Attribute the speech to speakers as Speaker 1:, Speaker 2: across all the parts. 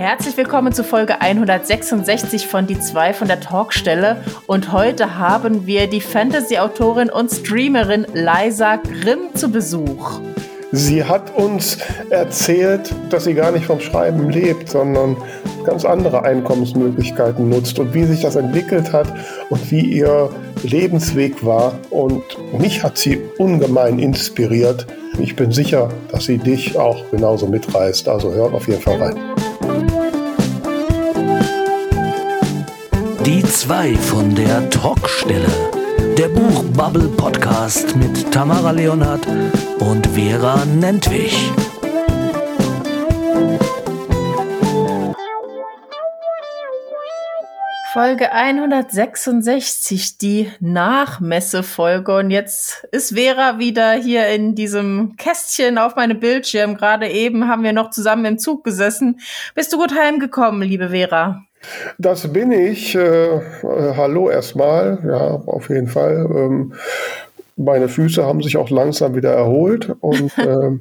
Speaker 1: Herzlich willkommen zu Folge 166 von Die zwei von der Talkstelle. Und heute haben wir die Fantasy-Autorin und Streamerin Liza Grimm zu Besuch.
Speaker 2: Sie hat uns erzählt, dass sie gar nicht vom Schreiben lebt, sondern ganz andere Einkommensmöglichkeiten nutzt und wie sich das entwickelt hat und wie ihr Lebensweg war. Und mich hat sie ungemein inspiriert. Ich bin sicher, dass sie dich auch genauso mitreißt. Also hört auf jeden Fall rein.
Speaker 3: Die zwei von der Talkstelle. Der Buchbubble Podcast mit Tamara Leonhardt und Vera Nentwich.
Speaker 1: Folge 166, die Nachmessefolge. Und jetzt ist Vera wieder hier in diesem Kästchen auf meinem Bildschirm. Gerade eben haben wir noch zusammen im Zug gesessen. Bist du gut heimgekommen, liebe Vera?
Speaker 2: Das bin ich. Äh, äh, hallo erstmal. Ja, auf jeden Fall. Ähm, meine Füße haben sich auch langsam wieder erholt. Und äh,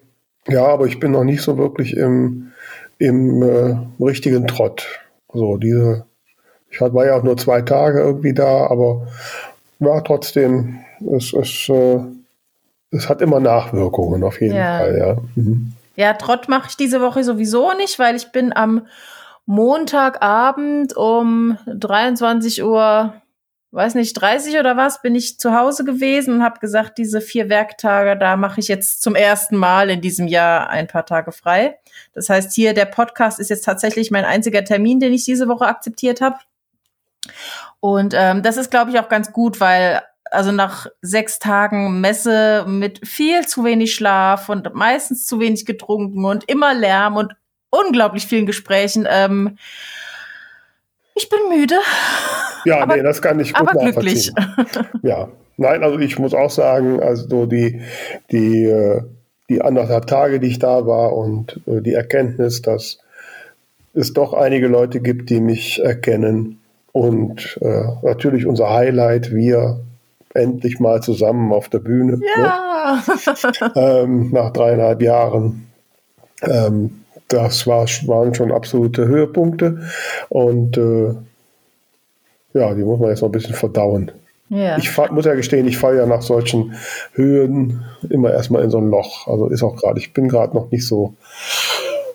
Speaker 2: ja, aber ich bin noch nicht so wirklich im, im äh, richtigen Trott. So, diese, ich war ja auch nur zwei Tage irgendwie da, aber war trotzdem, es, es, äh, es hat immer Nachwirkungen auf jeden ja. Fall, ja. Mhm.
Speaker 1: Ja, Trott mache ich diese Woche sowieso nicht, weil ich bin am Montagabend um 23 Uhr, weiß nicht, 30 oder was, bin ich zu Hause gewesen und habe gesagt, diese vier Werktage, da mache ich jetzt zum ersten Mal in diesem Jahr ein paar Tage frei. Das heißt, hier der Podcast ist jetzt tatsächlich mein einziger Termin, den ich diese Woche akzeptiert habe. Und ähm, das ist, glaube ich, auch ganz gut, weil also nach sechs Tagen Messe mit viel zu wenig Schlaf und meistens zu wenig getrunken und immer Lärm und unglaublich vielen Gesprächen. Ähm, ich bin müde.
Speaker 2: Ja, aber, nee, das kann ich gut aber glücklich. Ja, nein, also ich muss auch sagen, also die, die, äh, die anderthalb Tage, die ich da war und äh, die Erkenntnis, dass es doch einige Leute gibt, die mich erkennen und äh, natürlich unser Highlight, wir endlich mal zusammen auf der Bühne. Ne? Ja. Ne? ähm, nach dreieinhalb Jahren. Ähm, das war, waren schon absolute Höhepunkte. Und äh, ja, die muss man jetzt noch ein bisschen verdauen. Ja. Ich fahr, muss ja gestehen, ich falle ja nach solchen Höhen immer erstmal in so ein Loch. Also ist auch gerade, ich bin gerade noch nicht so.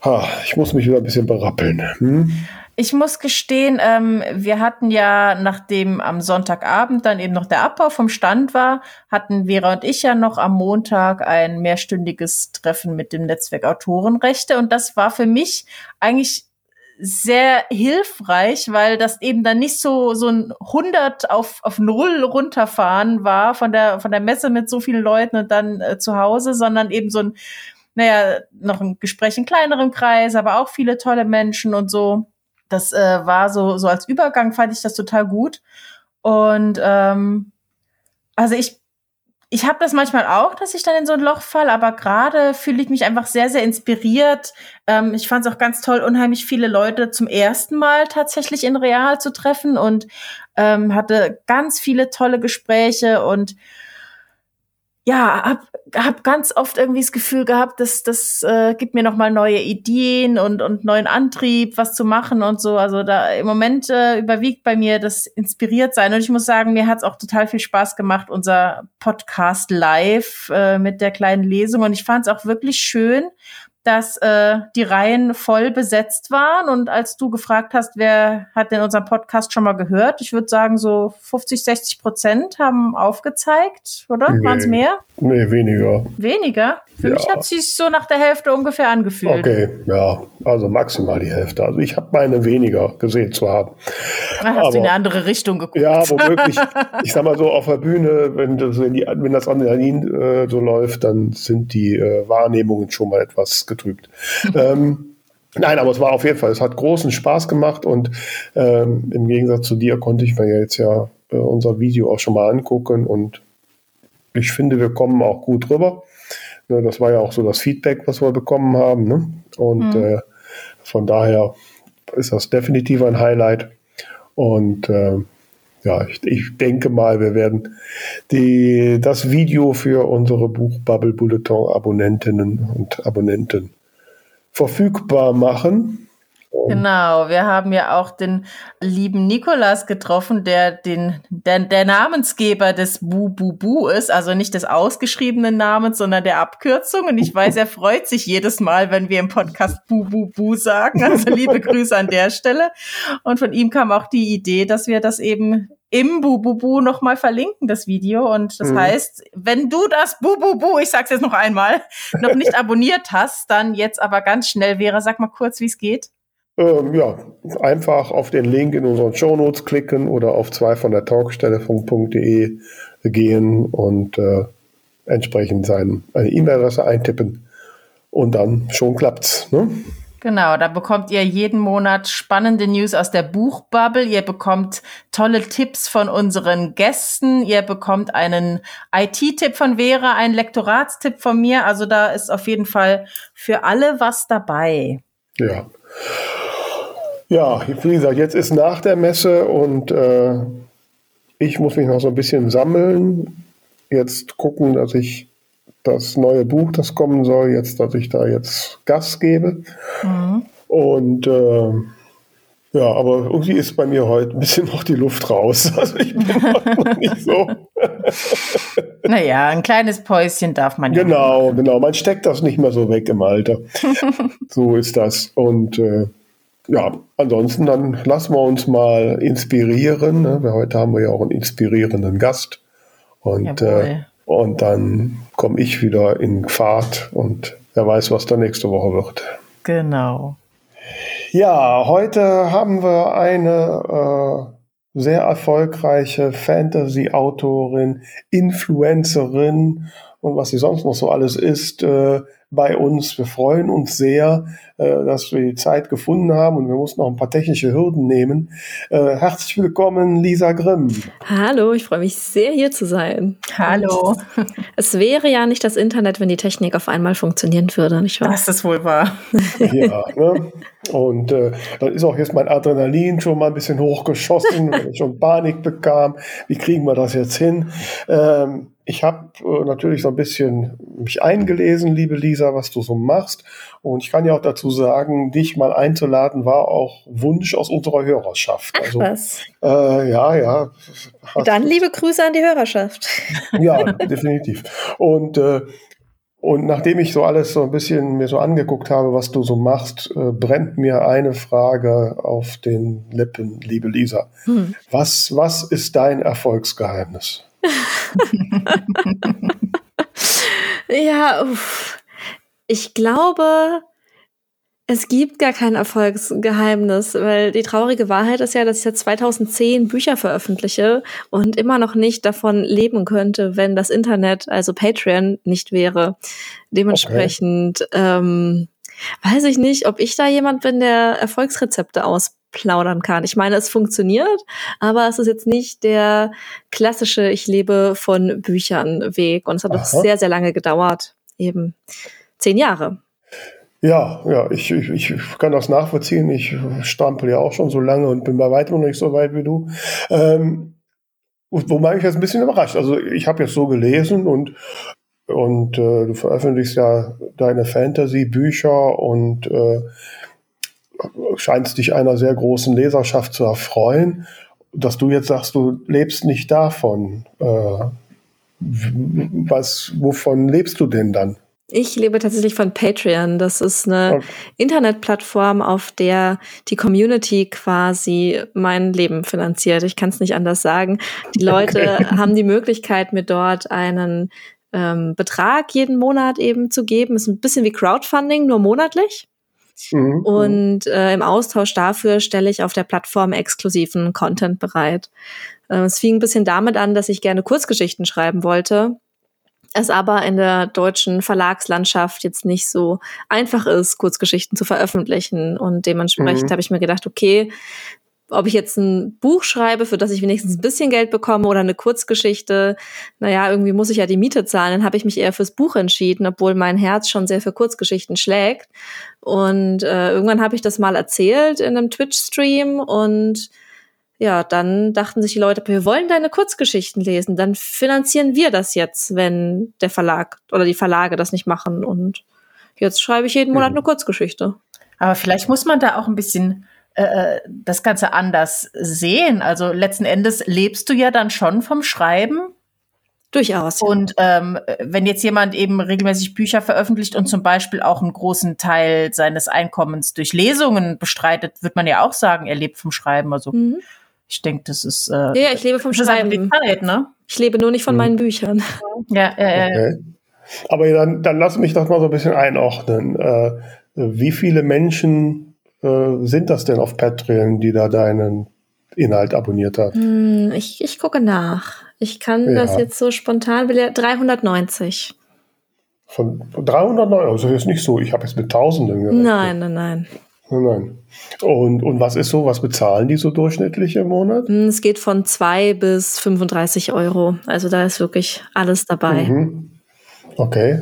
Speaker 2: Ha, ich muss mich wieder ein bisschen berappeln. Hm?
Speaker 1: Ich muss gestehen, ähm, wir hatten ja, nachdem am Sonntagabend dann eben noch der Abbau vom Stand war, hatten Vera und ich ja noch am Montag ein mehrstündiges Treffen mit dem Netzwerk Autorenrechte. Und das war für mich eigentlich sehr hilfreich, weil das eben dann nicht so so ein 100 auf auf null runterfahren war von der von der Messe mit so vielen Leuten und dann äh, zu Hause, sondern eben so ein naja noch ein Gespräch in kleinerem Kreis, aber auch viele tolle Menschen und so. Das äh, war so, so als Übergang fand ich das total gut. Und ähm, also ich, ich habe das manchmal auch, dass ich dann in so ein Loch fall, aber gerade fühle ich mich einfach sehr, sehr inspiriert. Ähm, ich fand es auch ganz toll, unheimlich viele Leute zum ersten Mal tatsächlich in Real zu treffen und ähm, hatte ganz viele tolle Gespräche und ja, hab, hab ganz oft irgendwie das Gefühl gehabt, dass das äh, gibt mir noch mal neue Ideen und und neuen Antrieb, was zu machen und so. Also da im Moment äh, überwiegt bei mir das inspiriert sein und ich muss sagen, mir hat's auch total viel Spaß gemacht unser Podcast live äh, mit der kleinen Lesung und ich fand es auch wirklich schön, dass äh, die Reihen voll besetzt waren. Und als du gefragt hast, wer hat denn unseren Podcast schon mal gehört, ich würde sagen, so 50, 60 Prozent haben aufgezeigt, oder? Nee, Waren es mehr?
Speaker 2: Nee, weniger.
Speaker 1: Weniger? Für ja. mich hat sich so nach der Hälfte ungefähr angefühlt.
Speaker 2: Okay, ja, also maximal die Hälfte. Also ich habe meine weniger gesehen zu haben.
Speaker 1: Ach, hast aber, du in eine andere Richtung geguckt?
Speaker 2: Ja, womöglich. ich sag mal so, auf der Bühne, wenn das, wenn, die, wenn das Adrenalin äh, so läuft, dann sind die äh, Wahrnehmungen schon mal etwas getrübt. ähm, Nein, aber es war auf jeden Fall, es hat großen Spaß gemacht und ähm, im Gegensatz zu dir konnte ich mir jetzt ja äh, unser Video auch schon mal angucken und ich finde, wir kommen auch gut rüber. Ne, das war ja auch so das Feedback, was wir bekommen haben. Ne? Und mhm. äh, von daher ist das definitiv ein Highlight. Und äh, ja, ich, ich, denke mal, wir werden die, das Video für unsere Buchbubble Bulletin Abonnentinnen und Abonnenten verfügbar machen.
Speaker 1: Genau, wir haben ja auch den lieben Nikolas getroffen, der den der, der Namensgeber des Bu Bu Bu ist, also nicht des ausgeschriebenen Namens, sondern der Abkürzung. Und ich weiß, er freut sich jedes Mal, wenn wir im Podcast Bu Bu Bu sagen. Also liebe Grüße an der Stelle. Und von ihm kam auch die Idee, dass wir das eben im Bububu nochmal verlinken, das Video. Und das mhm. heißt, wenn du das Bububu, ich sag's jetzt noch einmal, noch nicht abonniert hast, dann jetzt aber ganz schnell wäre, sag mal kurz, wie es geht.
Speaker 2: Ähm, ja, einfach auf den Link in unseren Show Notes klicken oder auf zwei von der Talkstelle.de gehen und äh, entsprechend seine E-Mail-Adresse eintippen und dann schon klappt's. Ne?
Speaker 1: Genau, da bekommt ihr jeden Monat spannende News aus der Buchbubble. Ihr bekommt tolle Tipps von unseren Gästen. Ihr bekommt einen IT-Tipp von Vera, einen Lektoratstipp von mir. Also da ist auf jeden Fall für alle was dabei.
Speaker 2: Ja. Ja, wie gesagt, jetzt ist nach der Messe und äh, ich muss mich noch so ein bisschen sammeln. Jetzt gucken, dass ich das neue Buch, das kommen soll, jetzt, dass ich da jetzt Gas gebe. Mhm. Und äh, ja, aber irgendwie ist bei mir heute ein bisschen noch die Luft raus. Also ich bin noch nicht so.
Speaker 1: naja, ein kleines Päuschen darf man
Speaker 2: ja. Genau, genau. Man steckt das nicht mehr so weg im Alter. so ist das. Und äh, ja, ansonsten dann lassen wir uns mal inspirieren. Ne? Heute haben wir ja auch einen inspirierenden Gast. Und äh, und dann komme ich wieder in Fahrt und wer weiß, was da nächste Woche wird.
Speaker 1: Genau.
Speaker 2: Ja, heute haben wir eine äh, sehr erfolgreiche Fantasy-Autorin, Influencerin und was sie sonst noch so alles ist, äh, bei uns. Wir freuen uns sehr, äh, dass wir die Zeit gefunden haben und wir mussten noch ein paar technische Hürden nehmen. Äh, herzlich willkommen, Lisa Grimm.
Speaker 4: Hallo, ich freue mich sehr, hier zu sein.
Speaker 1: Hallo.
Speaker 4: Es wäre ja nicht das Internet, wenn die Technik auf einmal funktionieren würde, nicht wahr?
Speaker 1: Das ist wohl wahr.
Speaker 2: ja, ne? Und äh, dann ist auch jetzt mein Adrenalin schon mal ein bisschen hochgeschossen, weil ich schon Panik bekam. Wie kriegen wir das jetzt hin? Ähm, ich habe äh, natürlich so ein bisschen mich eingelesen, liebe Lisa, was du so machst. Und ich kann ja auch dazu sagen, dich mal einzuladen war auch Wunsch aus unserer Hörerschaft.
Speaker 4: Ach, also, was?
Speaker 2: Äh, ja, ja.
Speaker 4: Dann liebe Grüße an die Hörerschaft.
Speaker 2: Ja, definitiv. Und äh, und nachdem ich so alles so ein bisschen mir so angeguckt habe, was du so machst, äh, brennt mir eine Frage auf den Lippen, liebe Lisa. Hm. Was, was ist dein Erfolgsgeheimnis?
Speaker 4: Ja, uff. ich glaube, es gibt gar kein Erfolgsgeheimnis, weil die traurige Wahrheit ist ja, dass ich seit 2010 Bücher veröffentliche und immer noch nicht davon leben könnte, wenn das Internet, also Patreon, nicht wäre. Dementsprechend okay. ähm, weiß ich nicht, ob ich da jemand bin, der Erfolgsrezepte ausplaudern kann. Ich meine, es funktioniert, aber es ist jetzt nicht der klassische Ich lebe von Büchern Weg. Und es hat Aha. doch sehr, sehr lange gedauert. Eben zehn Jahre.
Speaker 2: Ja, ja, ich, ich, ich kann das nachvollziehen. Ich stampel ja auch schon so lange und bin bei weitem noch nicht so weit wie du. Ähm, wobei ich jetzt ein bisschen überrascht. Also ich habe jetzt so gelesen und und äh, du veröffentlichst ja deine Fantasy-Bücher und äh, scheinst dich einer sehr großen Leserschaft zu erfreuen. Dass du jetzt sagst, du lebst nicht davon. Äh, was, wovon lebst du denn dann?
Speaker 4: Ich lebe tatsächlich von Patreon. Das ist eine okay. Internetplattform, auf der die Community quasi mein Leben finanziert. Ich kann es nicht anders sagen. Die Leute okay. haben die Möglichkeit, mir dort einen ähm, Betrag jeden Monat eben zu geben. Ist ein bisschen wie Crowdfunding, nur monatlich. Mhm. Und äh, im Austausch dafür stelle ich auf der Plattform exklusiven Content bereit. Äh, es fing ein bisschen damit an, dass ich gerne Kurzgeschichten schreiben wollte. Es aber in der deutschen Verlagslandschaft jetzt nicht so einfach ist, Kurzgeschichten zu veröffentlichen. Und dementsprechend mhm. habe ich mir gedacht, okay, ob ich jetzt ein Buch schreibe, für das ich wenigstens ein bisschen Geld bekomme oder eine Kurzgeschichte, naja, irgendwie muss ich ja die Miete zahlen. Dann habe ich mich eher fürs Buch entschieden, obwohl mein Herz schon sehr für Kurzgeschichten schlägt. Und äh, irgendwann habe ich das mal erzählt in einem Twitch-Stream und ja, dann dachten sich die Leute, wir wollen deine Kurzgeschichten lesen, dann finanzieren wir das jetzt, wenn der Verlag oder die Verlage das nicht machen. Und jetzt schreibe ich jeden Monat eine Kurzgeschichte.
Speaker 1: Aber vielleicht muss man da auch ein bisschen äh, das Ganze anders sehen. Also letzten Endes lebst du ja dann schon vom Schreiben.
Speaker 4: Durchaus.
Speaker 1: Und ähm, wenn jetzt jemand eben regelmäßig Bücher veröffentlicht und zum Beispiel auch einen großen Teil seines Einkommens durch Lesungen bestreitet, wird man ja auch sagen, er lebt vom Schreiben. Also mhm. ich denke, das ist äh,
Speaker 4: ja, ich lebe vom Schreiben. Zeit, ne? Ich lebe nur nicht von mhm. meinen Büchern.
Speaker 1: Ja, ja, ja. Okay.
Speaker 2: Aber dann, dann lass mich das mal so ein bisschen einordnen. Äh, wie viele Menschen äh, sind das denn auf Patreon, die da deinen Inhalt abonniert haben?
Speaker 4: Hm, ich, ich gucke nach. Ich kann ja. das jetzt so spontan, 390.
Speaker 2: Von 390, also ist nicht so, ich habe jetzt mit Tausenden
Speaker 4: gerechnet. Nein, nein, nein.
Speaker 2: Nein. Und, und was ist so, was bezahlen die so durchschnittlich im Monat?
Speaker 4: Hm, es geht von 2 bis 35 Euro. Also da ist wirklich alles dabei. Mhm.
Speaker 2: Okay.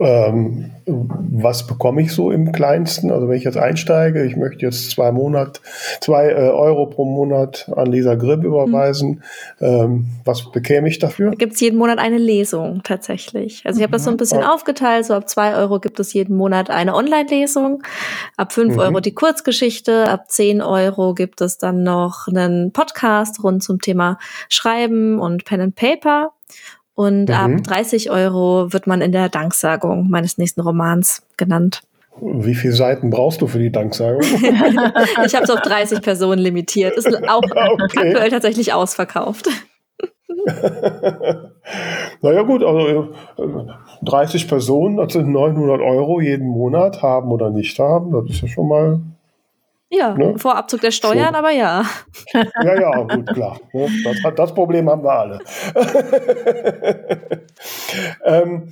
Speaker 2: Ähm, was bekomme ich so im kleinsten? Also wenn ich jetzt einsteige, ich möchte jetzt zwei Monat, zwei äh, Euro pro Monat an Lisa Grip überweisen. Mhm. Ähm, was bekäme ich dafür?
Speaker 4: Da gibt es jeden Monat eine Lesung tatsächlich. Also ich habe das so ein bisschen mhm. aufgeteilt. So ab zwei Euro gibt es jeden Monat eine Online-Lesung, ab fünf mhm. Euro die Kurzgeschichte, ab zehn Euro gibt es dann noch einen Podcast rund zum Thema Schreiben und Pen and Paper. Und mhm. ab 30 Euro wird man in der Danksagung meines nächsten Romans genannt.
Speaker 2: Wie viele Seiten brauchst du für die Danksagung?
Speaker 4: ich habe es auf 30 Personen limitiert. Ist auch okay. aktuell tatsächlich ausverkauft.
Speaker 2: naja gut, also 30 äh, Personen, das sind 900 Euro jeden Monat, haben oder nicht haben. Das ist ja schon mal
Speaker 4: ja, ne? vor Abzug der Steuern, so. aber ja.
Speaker 2: Ja, ja, gut, klar. Ne? Das, das, Problem haben wir alle. ähm,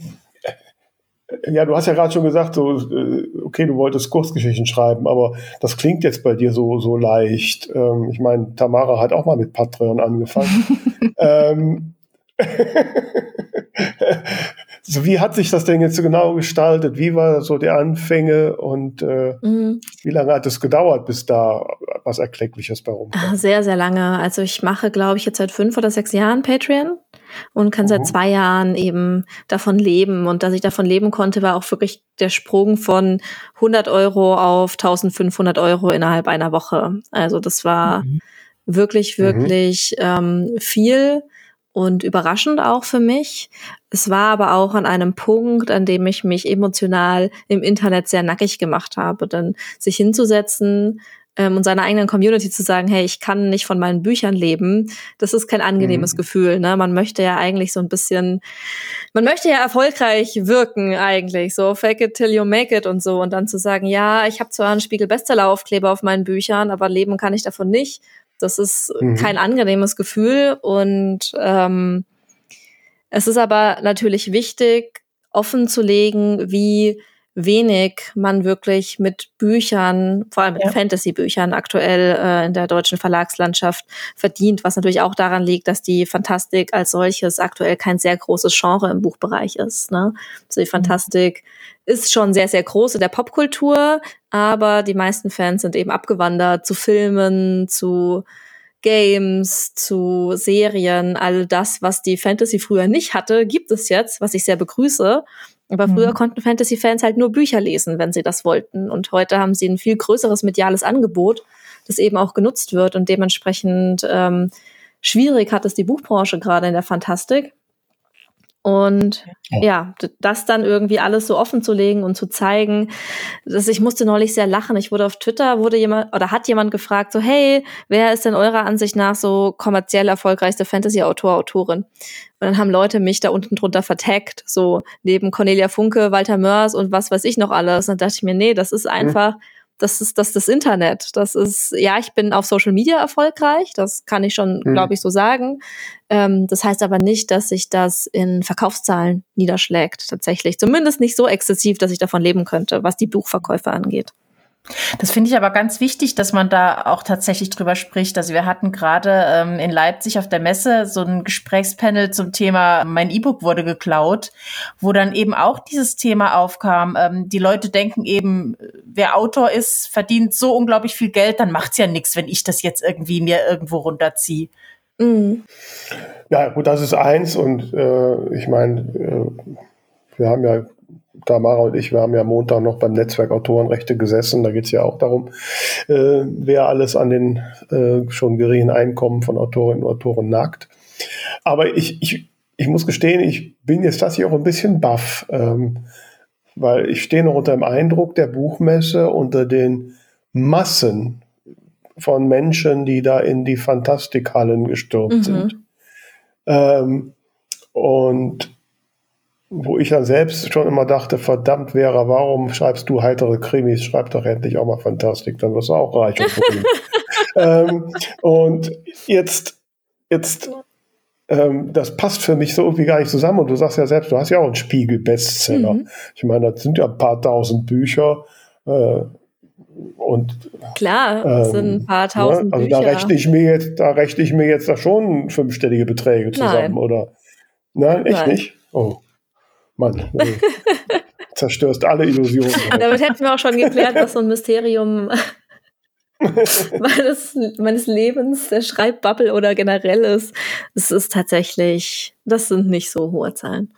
Speaker 2: ja, du hast ja gerade schon gesagt, so, äh, okay, du wolltest Kurzgeschichten schreiben, aber das klingt jetzt bei dir so, so leicht. Ähm, ich meine, Tamara hat auch mal mit Patreon angefangen. ähm, so, wie hat sich das denn jetzt so genau gestaltet? Wie war so die Anfänge und äh, mhm. wie lange hat es gedauert, bis da was Erkleckliches bei rumkam?
Speaker 4: Ah, sehr, sehr lange. Also ich mache, glaube ich, jetzt seit fünf oder sechs Jahren Patreon und kann mhm. seit zwei Jahren eben davon leben. Und dass ich davon leben konnte, war auch wirklich der Sprung von 100 Euro auf 1500 Euro innerhalb einer Woche. Also das war mhm. wirklich, wirklich ähm, viel und überraschend auch für mich. Es war aber auch an einem Punkt, an dem ich mich emotional im Internet sehr nackig gemacht habe. Denn sich hinzusetzen ähm, und seiner eigenen Community zu sagen, hey, ich kann nicht von meinen Büchern leben, das ist kein angenehmes mhm. Gefühl. Ne? Man möchte ja eigentlich so ein bisschen, man möchte ja erfolgreich wirken eigentlich, so fake it till you make it und so. Und dann zu sagen, ja, ich habe zwar einen Spiegel-Bestseller-Aufkleber auf meinen Büchern, aber leben kann ich davon nicht das ist mhm. kein angenehmes Gefühl und ähm, es ist aber natürlich wichtig, offen zu legen, wie wenig man wirklich mit Büchern, vor allem mit ja. Fantasy-Büchern aktuell äh, in der deutschen Verlagslandschaft verdient, was natürlich auch daran liegt, dass die Fantastik als solches aktuell kein sehr großes Genre im Buchbereich ist. Ne? Also die mhm. Fantastik ist schon sehr, sehr groß in der Popkultur, aber die meisten Fans sind eben abgewandert zu Filmen, zu Games, zu Serien, all das, was die Fantasy früher nicht hatte, gibt es jetzt, was ich sehr begrüße. Aber früher mhm. konnten Fantasy-Fans halt nur Bücher lesen, wenn sie das wollten. Und heute haben sie ein viel größeres mediales Angebot, das eben auch genutzt wird. Und dementsprechend ähm, schwierig hat es die Buchbranche gerade in der Fantastik. Und ja. ja, das dann irgendwie alles so offen zu legen und zu zeigen, dass ich musste neulich sehr lachen. Ich wurde auf Twitter, wurde jemand oder hat jemand gefragt, so, hey, wer ist denn eurer Ansicht nach so kommerziell erfolgreichste Fantasy-Autor, Autorin? Und dann haben Leute mich da unten drunter vertaggt, so neben Cornelia Funke, Walter Mörs und was weiß ich noch alles. Und dann dachte ich mir, nee, das ist mhm. einfach, mhm das ist das, das Internet. Das ist, ja, ich bin auf Social Media erfolgreich, das kann ich schon, mhm. glaube ich, so sagen. Ähm, das heißt aber nicht, dass sich das in Verkaufszahlen niederschlägt, tatsächlich. Zumindest nicht so exzessiv, dass ich davon leben könnte, was die Buchverkäufe angeht.
Speaker 1: Das finde ich aber ganz wichtig, dass man da auch tatsächlich drüber spricht. Also wir hatten gerade ähm, in Leipzig auf der Messe so ein Gesprächspanel zum Thema Mein E-Book wurde geklaut, wo dann eben auch dieses Thema aufkam. Ähm, die Leute denken eben, wer Autor ist, verdient so unglaublich viel Geld, dann macht's ja nichts, wenn ich das jetzt irgendwie mir irgendwo runterziehe. Mhm.
Speaker 2: Ja, gut, das ist eins und äh, ich meine, äh, wir haben ja Tamara und ich, wir haben ja Montag noch beim Netzwerk Autorenrechte gesessen. Da geht es ja auch darum, äh, wer alles an den äh, schon geringen Einkommen von Autorinnen und Autoren nagt. Aber ich, ich, ich muss gestehen, ich bin jetzt tatsächlich auch ein bisschen baff, ähm, weil ich stehe noch unter dem Eindruck der Buchmesse, unter den Massen von Menschen, die da in die Fantastikhallen gestürmt mhm. sind. Ähm, und wo ich dann selbst schon immer dachte, verdammt Vera, warum schreibst du heitere Krimis? Schreib doch endlich auch mal Fantastik, dann wirst du auch reich und ähm, Und jetzt, jetzt, ähm, das passt für mich so irgendwie gar nicht zusammen. Und du sagst ja selbst, du hast ja auch einen Spiegel-Bestseller. Mhm. Ich meine, das sind ja ein paar tausend Bücher. Äh, und
Speaker 4: klar, das ähm, sind ein paar ne, tausend
Speaker 2: ne? also Bücher. da rechne ich mir jetzt, da rechne ich mir jetzt da schon fünfstellige Beträge zusammen, Nein. oder? Nein, echt Nein. nicht? Oh. Mann, nee. zerstörst alle Illusionen.
Speaker 4: Damit hätten wir auch schon geklärt, was so ein Mysterium meines, meines Lebens, der Schreibbubble oder generell ist. Es ist tatsächlich, das sind nicht so hohe Zahlen.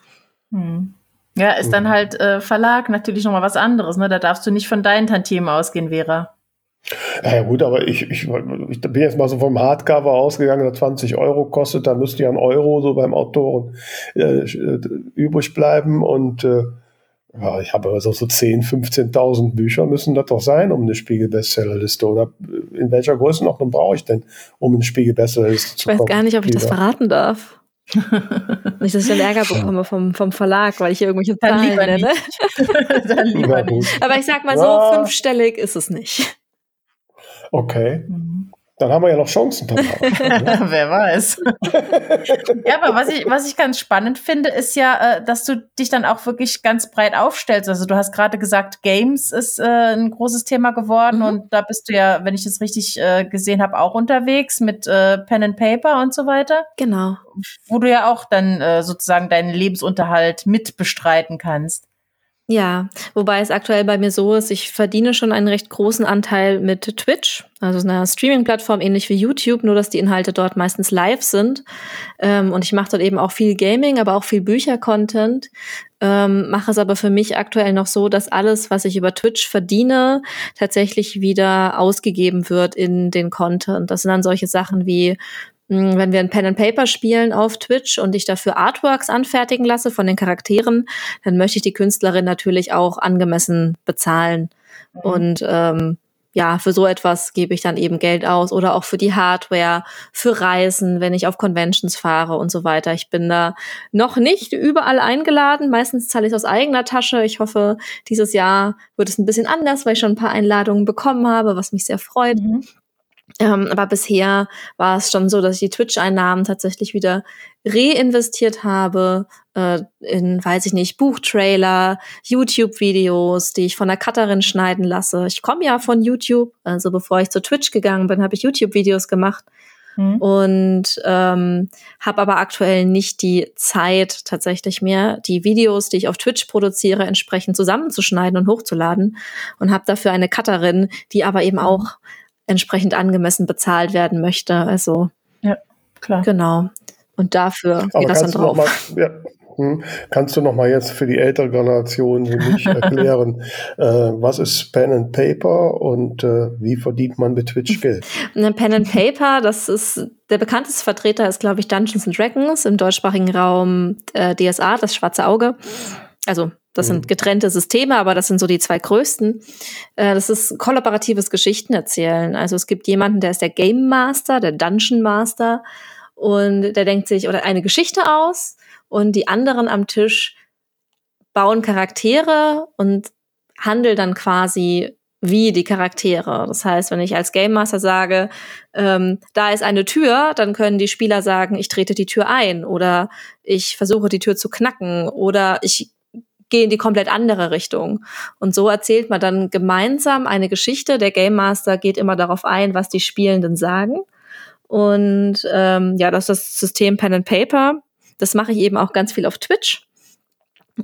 Speaker 1: Hm. Ja, ist dann mhm. halt äh, Verlag natürlich nochmal was anderes. Ne? Da darfst du nicht von deinen Tantiemen ausgehen, Vera.
Speaker 2: Ja, gut, aber ich, ich, ich bin jetzt mal so vom Hardcover ausgegangen, der 20 Euro kostet, da müsste ja ein Euro so beim Autoren äh, äh, übrig bleiben und äh, ja, ich habe also so 10, 15.000 Bücher müssen das doch sein, um eine Spiegel-Bestsellerliste. Oder in welcher Größenordnung brauche ich denn, um eine Spiegel-Bestsellerliste
Speaker 4: zu kommen? Ich weiß gar nicht, ob ich das verraten darf. nicht, dass ich dann Ärger bekomme vom, vom Verlag, weil ich hier irgendwelche Zahlen nenne. dann lieber nicht. Aber ich sag mal so, ja. fünfstellig ist es nicht.
Speaker 2: Okay. Mhm. Dann haben wir ja noch Chancen.
Speaker 1: Wer weiß. ja, aber was ich, was ich ganz spannend finde, ist ja, äh, dass du dich dann auch wirklich ganz breit aufstellst. Also du hast gerade gesagt, Games ist äh, ein großes Thema geworden mhm. und da bist du ja, wenn ich das richtig äh, gesehen habe, auch unterwegs mit äh, Pen and Paper und so weiter.
Speaker 4: Genau.
Speaker 1: Wo du ja auch dann äh, sozusagen deinen Lebensunterhalt mit bestreiten kannst.
Speaker 4: Ja, wobei es aktuell bei mir so ist, ich verdiene schon einen recht großen Anteil mit Twitch, also einer Streaming-Plattform ähnlich wie YouTube, nur dass die Inhalte dort meistens live sind. Ähm, und ich mache dort eben auch viel Gaming, aber auch viel Bücher-Content. Ähm, mache es aber für mich aktuell noch so, dass alles, was ich über Twitch verdiene, tatsächlich wieder ausgegeben wird in den Content. Das sind dann solche Sachen wie wenn wir ein Pen and Paper spielen auf Twitch und ich dafür Artworks anfertigen lasse von den Charakteren, dann möchte ich die Künstlerin natürlich auch angemessen bezahlen. Mhm. Und ähm, ja, für so etwas gebe ich dann eben Geld aus oder auch für die Hardware, für Reisen, wenn ich auf Conventions fahre und so weiter. Ich bin da noch nicht überall eingeladen. Meistens zahle ich es aus eigener Tasche. Ich hoffe, dieses Jahr wird es ein bisschen anders, weil ich schon ein paar Einladungen bekommen habe, was mich sehr freut. Mhm. Ähm, aber bisher war es schon so, dass ich die Twitch-Einnahmen tatsächlich wieder reinvestiert habe äh, in, weiß ich nicht, Buchtrailer, YouTube-Videos, die ich von der Cutterin schneiden lasse. Ich komme ja von YouTube, also bevor ich zu Twitch gegangen bin, habe ich YouTube-Videos gemacht mhm. und ähm, habe aber aktuell nicht die Zeit tatsächlich mehr, die Videos, die ich auf Twitch produziere, entsprechend zusammenzuschneiden und hochzuladen und habe dafür eine Cutterin, die aber eben mhm. auch entsprechend angemessen bezahlt werden möchte. Also
Speaker 1: ja, klar.
Speaker 4: Genau. Und dafür geht das dann drauf.
Speaker 2: Mal, ja, hm, kannst du noch mal jetzt für die ältere Generation mich erklären, äh, was ist Pen and Paper und äh, wie verdient man mit Twitch Geld?
Speaker 4: Pen and Paper, das ist der bekannteste Vertreter ist glaube ich Dungeons and Dragons im deutschsprachigen Raum äh, DSA, das Schwarze Auge. Also das sind mhm. getrennte Systeme, aber das sind so die zwei größten. Äh, das ist kollaboratives Geschichtenerzählen. Also es gibt jemanden, der ist der Game Master, der Dungeon Master und der denkt sich oder eine Geschichte aus und die anderen am Tisch bauen Charaktere und handeln dann quasi wie die Charaktere. Das heißt, wenn ich als Game Master sage, ähm, da ist eine Tür, dann können die Spieler sagen, ich trete die Tür ein oder ich versuche die Tür zu knacken oder ich gehe in die komplett andere Richtung. Und so erzählt man dann gemeinsam eine Geschichte. Der Game Master geht immer darauf ein, was die Spielenden sagen. Und ähm, ja, das ist das System Pen and Paper. Das mache ich eben auch ganz viel auf Twitch.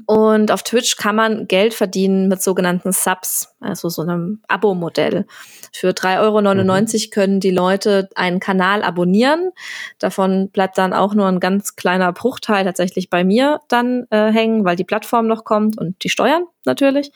Speaker 4: Und auf Twitch kann man Geld verdienen mit sogenannten Subs, also so einem Abo-Modell. Für 3,99 Euro mhm. können die Leute einen Kanal abonnieren. Davon bleibt dann auch nur ein ganz kleiner Bruchteil tatsächlich bei mir dann äh, hängen, weil die Plattform noch kommt und die Steuern natürlich.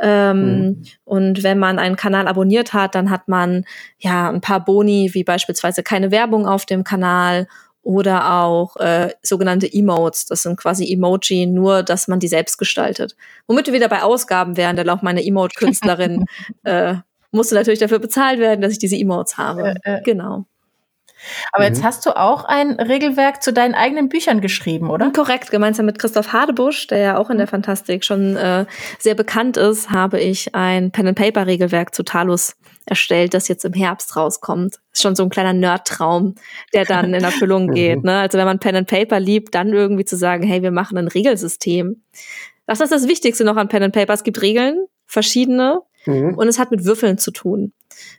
Speaker 4: Ähm, mhm. Und wenn man einen Kanal abonniert hat, dann hat man ja ein paar Boni, wie beispielsweise keine Werbung auf dem Kanal oder auch äh, sogenannte Emotes. Das sind quasi Emoji, nur dass man die selbst gestaltet. Womit wir wieder bei Ausgaben wären, denn auch meine Emote-Künstlerin äh, musste natürlich dafür bezahlt werden, dass ich diese Emotes habe. Äh, äh. Genau.
Speaker 1: Aber mhm. jetzt hast du auch ein Regelwerk zu deinen eigenen Büchern geschrieben, oder?
Speaker 4: Korrekt, gemeinsam mit Christoph Hadebusch, der ja auch in der mhm. Fantastik schon äh, sehr bekannt ist, habe ich ein Pen-and-Paper-Regelwerk zu Talus erstellt, das jetzt im Herbst rauskommt. Ist schon so ein kleiner Nerd-Traum, der dann in Erfüllung mhm. geht. Ne? Also wenn man Pen and Paper liebt, dann irgendwie zu sagen, hey, wir machen ein Regelsystem. Das ist das Wichtigste noch an Pen and Paper. Es gibt Regeln, verschiedene, mhm. und es hat mit Würfeln zu tun.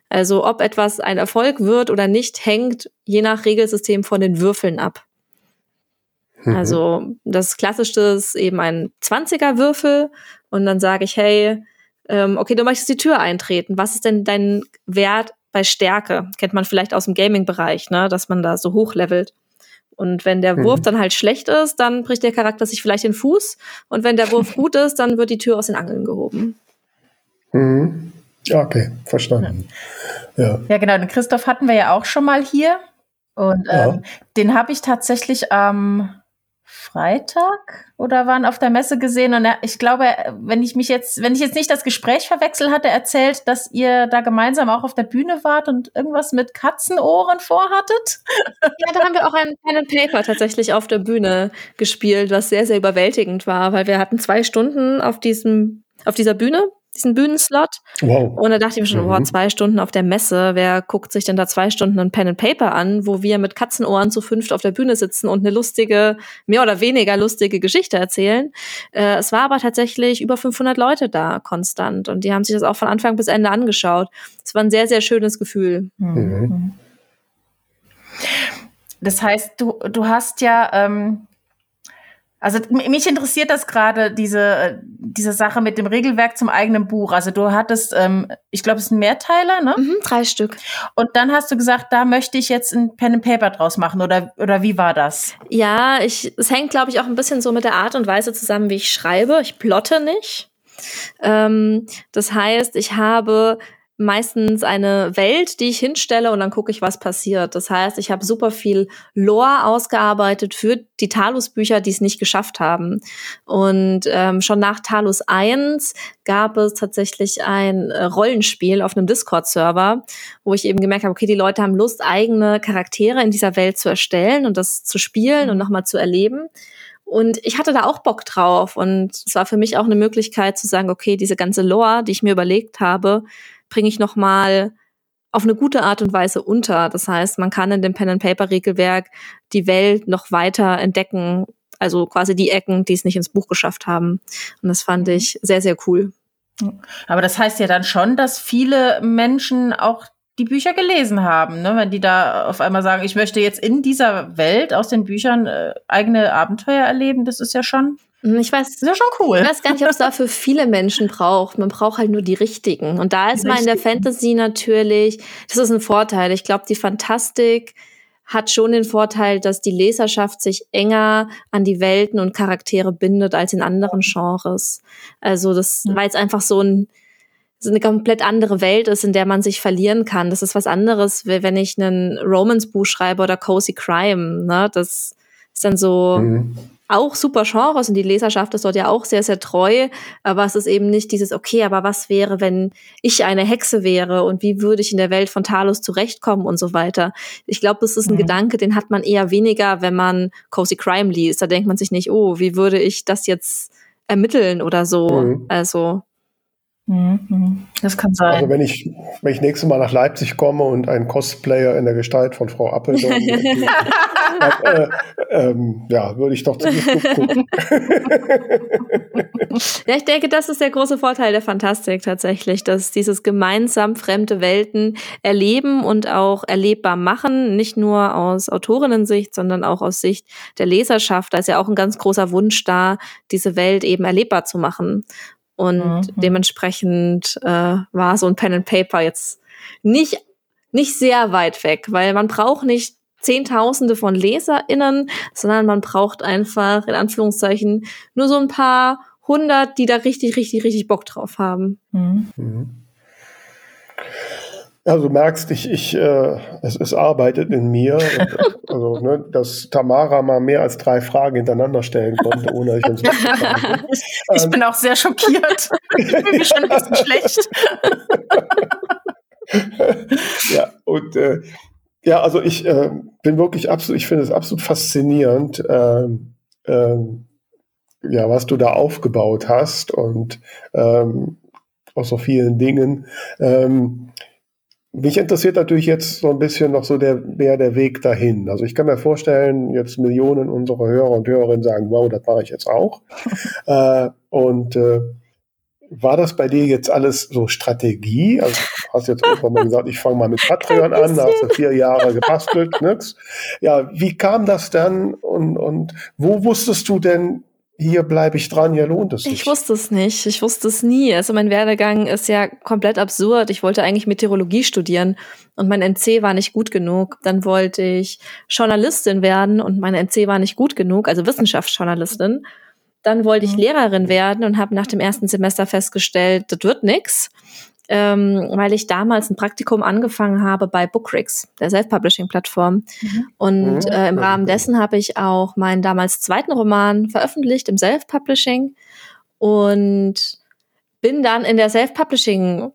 Speaker 4: Also ob etwas ein Erfolg wird oder nicht, hängt je nach Regelsystem von den Würfeln ab. Mhm. Also das Klassischste ist eben ein 20er Würfel und dann sage ich, hey, ähm, okay, du möchtest die Tür eintreten. Was ist denn dein Wert bei Stärke? Kennt man vielleicht aus dem Gaming-Bereich, ne? dass man da so hochlevelt. Und wenn der Wurf mhm. dann halt schlecht ist, dann bricht der Charakter sich vielleicht den Fuß. Und wenn der Wurf gut ist, dann wird die Tür aus den Angeln gehoben.
Speaker 2: Mhm. Okay, verstanden.
Speaker 1: Ja. ja, genau. Den Christoph hatten wir ja auch schon mal hier. Und ähm, ja. den habe ich tatsächlich am Freitag oder waren auf der Messe gesehen. Und er, ich glaube, wenn ich mich jetzt, wenn ich jetzt nicht das Gespräch verwechsel, hat er erzählt, dass ihr da gemeinsam auch auf der Bühne wart und irgendwas mit Katzenohren vorhattet.
Speaker 4: Ja, da haben wir auch ein Pen and Paper tatsächlich auf der Bühne gespielt, was sehr, sehr überwältigend war, weil wir hatten zwei Stunden auf diesem, auf dieser Bühne diesen Bühnenslot. Wow. Und da dachte ich mir schon, mhm. boah, zwei Stunden auf der Messe, wer guckt sich denn da zwei Stunden ein Pen and Paper an, wo wir mit Katzenohren zu fünft auf der Bühne sitzen und eine lustige, mehr oder weniger lustige Geschichte erzählen. Äh, es war aber tatsächlich über 500 Leute da konstant und die haben sich das auch von Anfang bis Ende angeschaut. Es war ein sehr, sehr schönes Gefühl. Mhm. mhm.
Speaker 1: Das heißt, du, du hast ja ähm, also mich interessiert das gerade, diese, diese Sache mit dem Regelwerk zum eigenen Buch. Also du hattest, ähm, ich glaube, es ein Mehrteiler, ne?
Speaker 4: Mhm, drei Stück.
Speaker 1: Und dann hast du gesagt, da möchte ich jetzt ein Pen and Paper draus machen, oder, oder wie war das?
Speaker 4: Ja, ich, es hängt, glaube ich, auch ein bisschen so mit der Art und Weise zusammen, wie ich schreibe. Ich plotte nicht. Ähm, das heißt, ich habe meistens eine Welt, die ich hinstelle und dann gucke ich, was passiert. Das heißt, ich habe super viel Lore ausgearbeitet für die Talus-Bücher, die es nicht geschafft haben. Und ähm, schon nach Talus 1 gab es tatsächlich ein äh, Rollenspiel auf einem Discord-Server, wo ich eben gemerkt habe, okay, die Leute haben Lust, eigene Charaktere in dieser Welt zu erstellen und das zu spielen und nochmal zu erleben. Und ich hatte da auch Bock drauf. Und es war für mich auch eine Möglichkeit zu sagen, okay, diese ganze Lore, die ich mir überlegt habe, bringe ich noch mal auf eine gute Art und Weise unter. Das heißt, man kann in dem Pen and Paper Regelwerk die Welt noch weiter entdecken, also quasi die Ecken, die es nicht ins Buch geschafft haben. Und das fand mhm. ich sehr sehr cool.
Speaker 1: Aber das heißt ja dann schon, dass viele Menschen auch die Bücher gelesen haben, ne? wenn die da auf einmal sagen, ich möchte jetzt in dieser Welt aus den Büchern äh, eigene Abenteuer erleben, das ist ja schon
Speaker 4: ich weiß, das ist ja schon cool. Ich weiß gar nicht, ob es dafür viele Menschen braucht. Man braucht halt nur die richtigen. Und da ist man in der Fantasy natürlich, das ist ein Vorteil. Ich glaube, die Fantastik hat schon den Vorteil, dass die Leserschaft sich enger an die Welten und Charaktere bindet als in anderen Genres. Also das, weil es einfach so ein so eine komplett andere Welt ist, in der man sich verlieren kann. Das ist was anderes, wenn ich einen Romance-Buch schreibe oder Cozy Crime. Ne? Das ist dann so, mhm auch super Genres und die Leserschaft ist dort ja auch sehr, sehr treu. Aber es ist eben nicht dieses, okay, aber was wäre, wenn ich eine Hexe wäre und wie würde ich in der Welt von Talos zurechtkommen und so weiter. Ich glaube, das ist ein mhm. Gedanke, den hat man eher weniger, wenn man Cozy Crime liest. Da denkt man sich nicht, oh, wie würde ich das jetzt ermitteln oder so. Mhm. Also.
Speaker 1: Mhm. Das kann sein.
Speaker 2: Also wenn ich, wenn ich nächstes Mal nach Leipzig komme und einen Cosplayer in der Gestalt von Frau Appeldorn, äh, ähm, ja, würde ich doch ziemlich gut gucken.
Speaker 4: ja, ich denke, das ist der große Vorteil der Fantastik tatsächlich, dass dieses gemeinsam fremde Welten erleben und auch erlebbar machen, nicht nur aus Autorinnen-Sicht, sondern auch aus Sicht der Leserschaft. Da ist ja auch ein ganz großer Wunsch da, diese Welt eben erlebbar zu machen. Und mhm. dementsprechend äh, war so ein Pen and Paper jetzt nicht, nicht sehr weit weg, weil man braucht nicht Zehntausende von LeserInnen, sondern man braucht einfach, in Anführungszeichen, nur so ein paar hundert, die da richtig, richtig, richtig Bock drauf haben. Mhm.
Speaker 2: Mhm. Also du merkst, ich, ich, äh, es, es arbeitet in mir. Und, also, ne, dass Tamara mal mehr als drei Fragen hintereinander stellen konnte, ohne ich uns
Speaker 1: Ich bin auch sehr schockiert. ich bin mir schon ein bisschen schlecht.
Speaker 2: ja, und äh, ja, also ich äh, bin wirklich absolut, ich finde es absolut faszinierend, ähm, ähm, ja, was du da aufgebaut hast und ähm, aus so vielen Dingen. Ähm, mich interessiert natürlich jetzt so ein bisschen noch so der, mehr der Weg dahin. Also ich kann mir vorstellen, jetzt Millionen unserer Hörer und Hörerinnen sagen, wow, das mache ich jetzt auch. äh, und äh, war das bei dir jetzt alles so Strategie? Also hast jetzt irgendwann mal gesagt, ich fange mal mit Patreon an, da hast du vier Jahre gebastelt, nix. Ja, wie kam das dann und, und wo wusstest du denn, hier bleibe ich dran, hier lohnt es sich.
Speaker 4: Ich wusste es nicht. Ich wusste es nie. Also mein Werdegang ist ja komplett absurd. Ich wollte eigentlich Meteorologie studieren und mein NC war nicht gut genug. Dann wollte ich Journalistin werden und mein NC war nicht gut genug, also Wissenschaftsjournalistin. Dann wollte ich mhm. Lehrerin werden und habe nach dem ersten Semester festgestellt, das wird nix ähm, weil ich damals ein Praktikum angefangen habe bei Bookrix, der Self-Publishing-Plattform. Mhm. Und mhm. äh, im Rahmen dessen habe ich auch meinen damals zweiten Roman veröffentlicht im Self-Publishing und bin dann in der Self-Publishing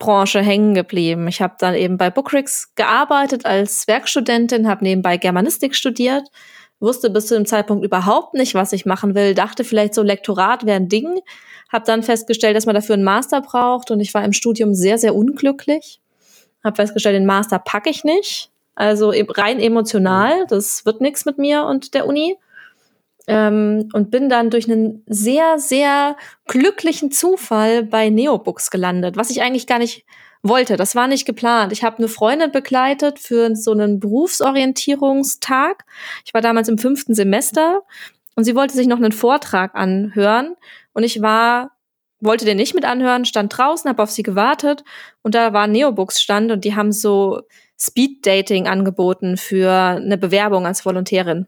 Speaker 4: Branche hängen geblieben. Ich habe dann eben bei Bookrix gearbeitet als Werkstudentin, habe nebenbei Germanistik studiert, wusste bis zu dem Zeitpunkt überhaupt nicht, was ich machen will, dachte vielleicht so Lektorat wäre ein Ding, habe dann festgestellt, dass man dafür einen Master braucht und ich war im Studium sehr, sehr unglücklich. Habe festgestellt, den Master packe ich nicht. Also rein emotional, das wird nichts mit mir und der Uni. Ähm, und bin dann durch einen sehr, sehr glücklichen Zufall bei Neobooks gelandet, was ich eigentlich gar nicht wollte. Das war nicht geplant. Ich habe eine Freundin begleitet für so einen Berufsorientierungstag. Ich war damals im fünften Semester und sie wollte sich noch einen Vortrag anhören und ich war, wollte den nicht mit anhören, stand draußen, habe auf sie gewartet und da war ein Neobooks stand und die haben so Speed Dating angeboten für eine Bewerbung als Volontärin.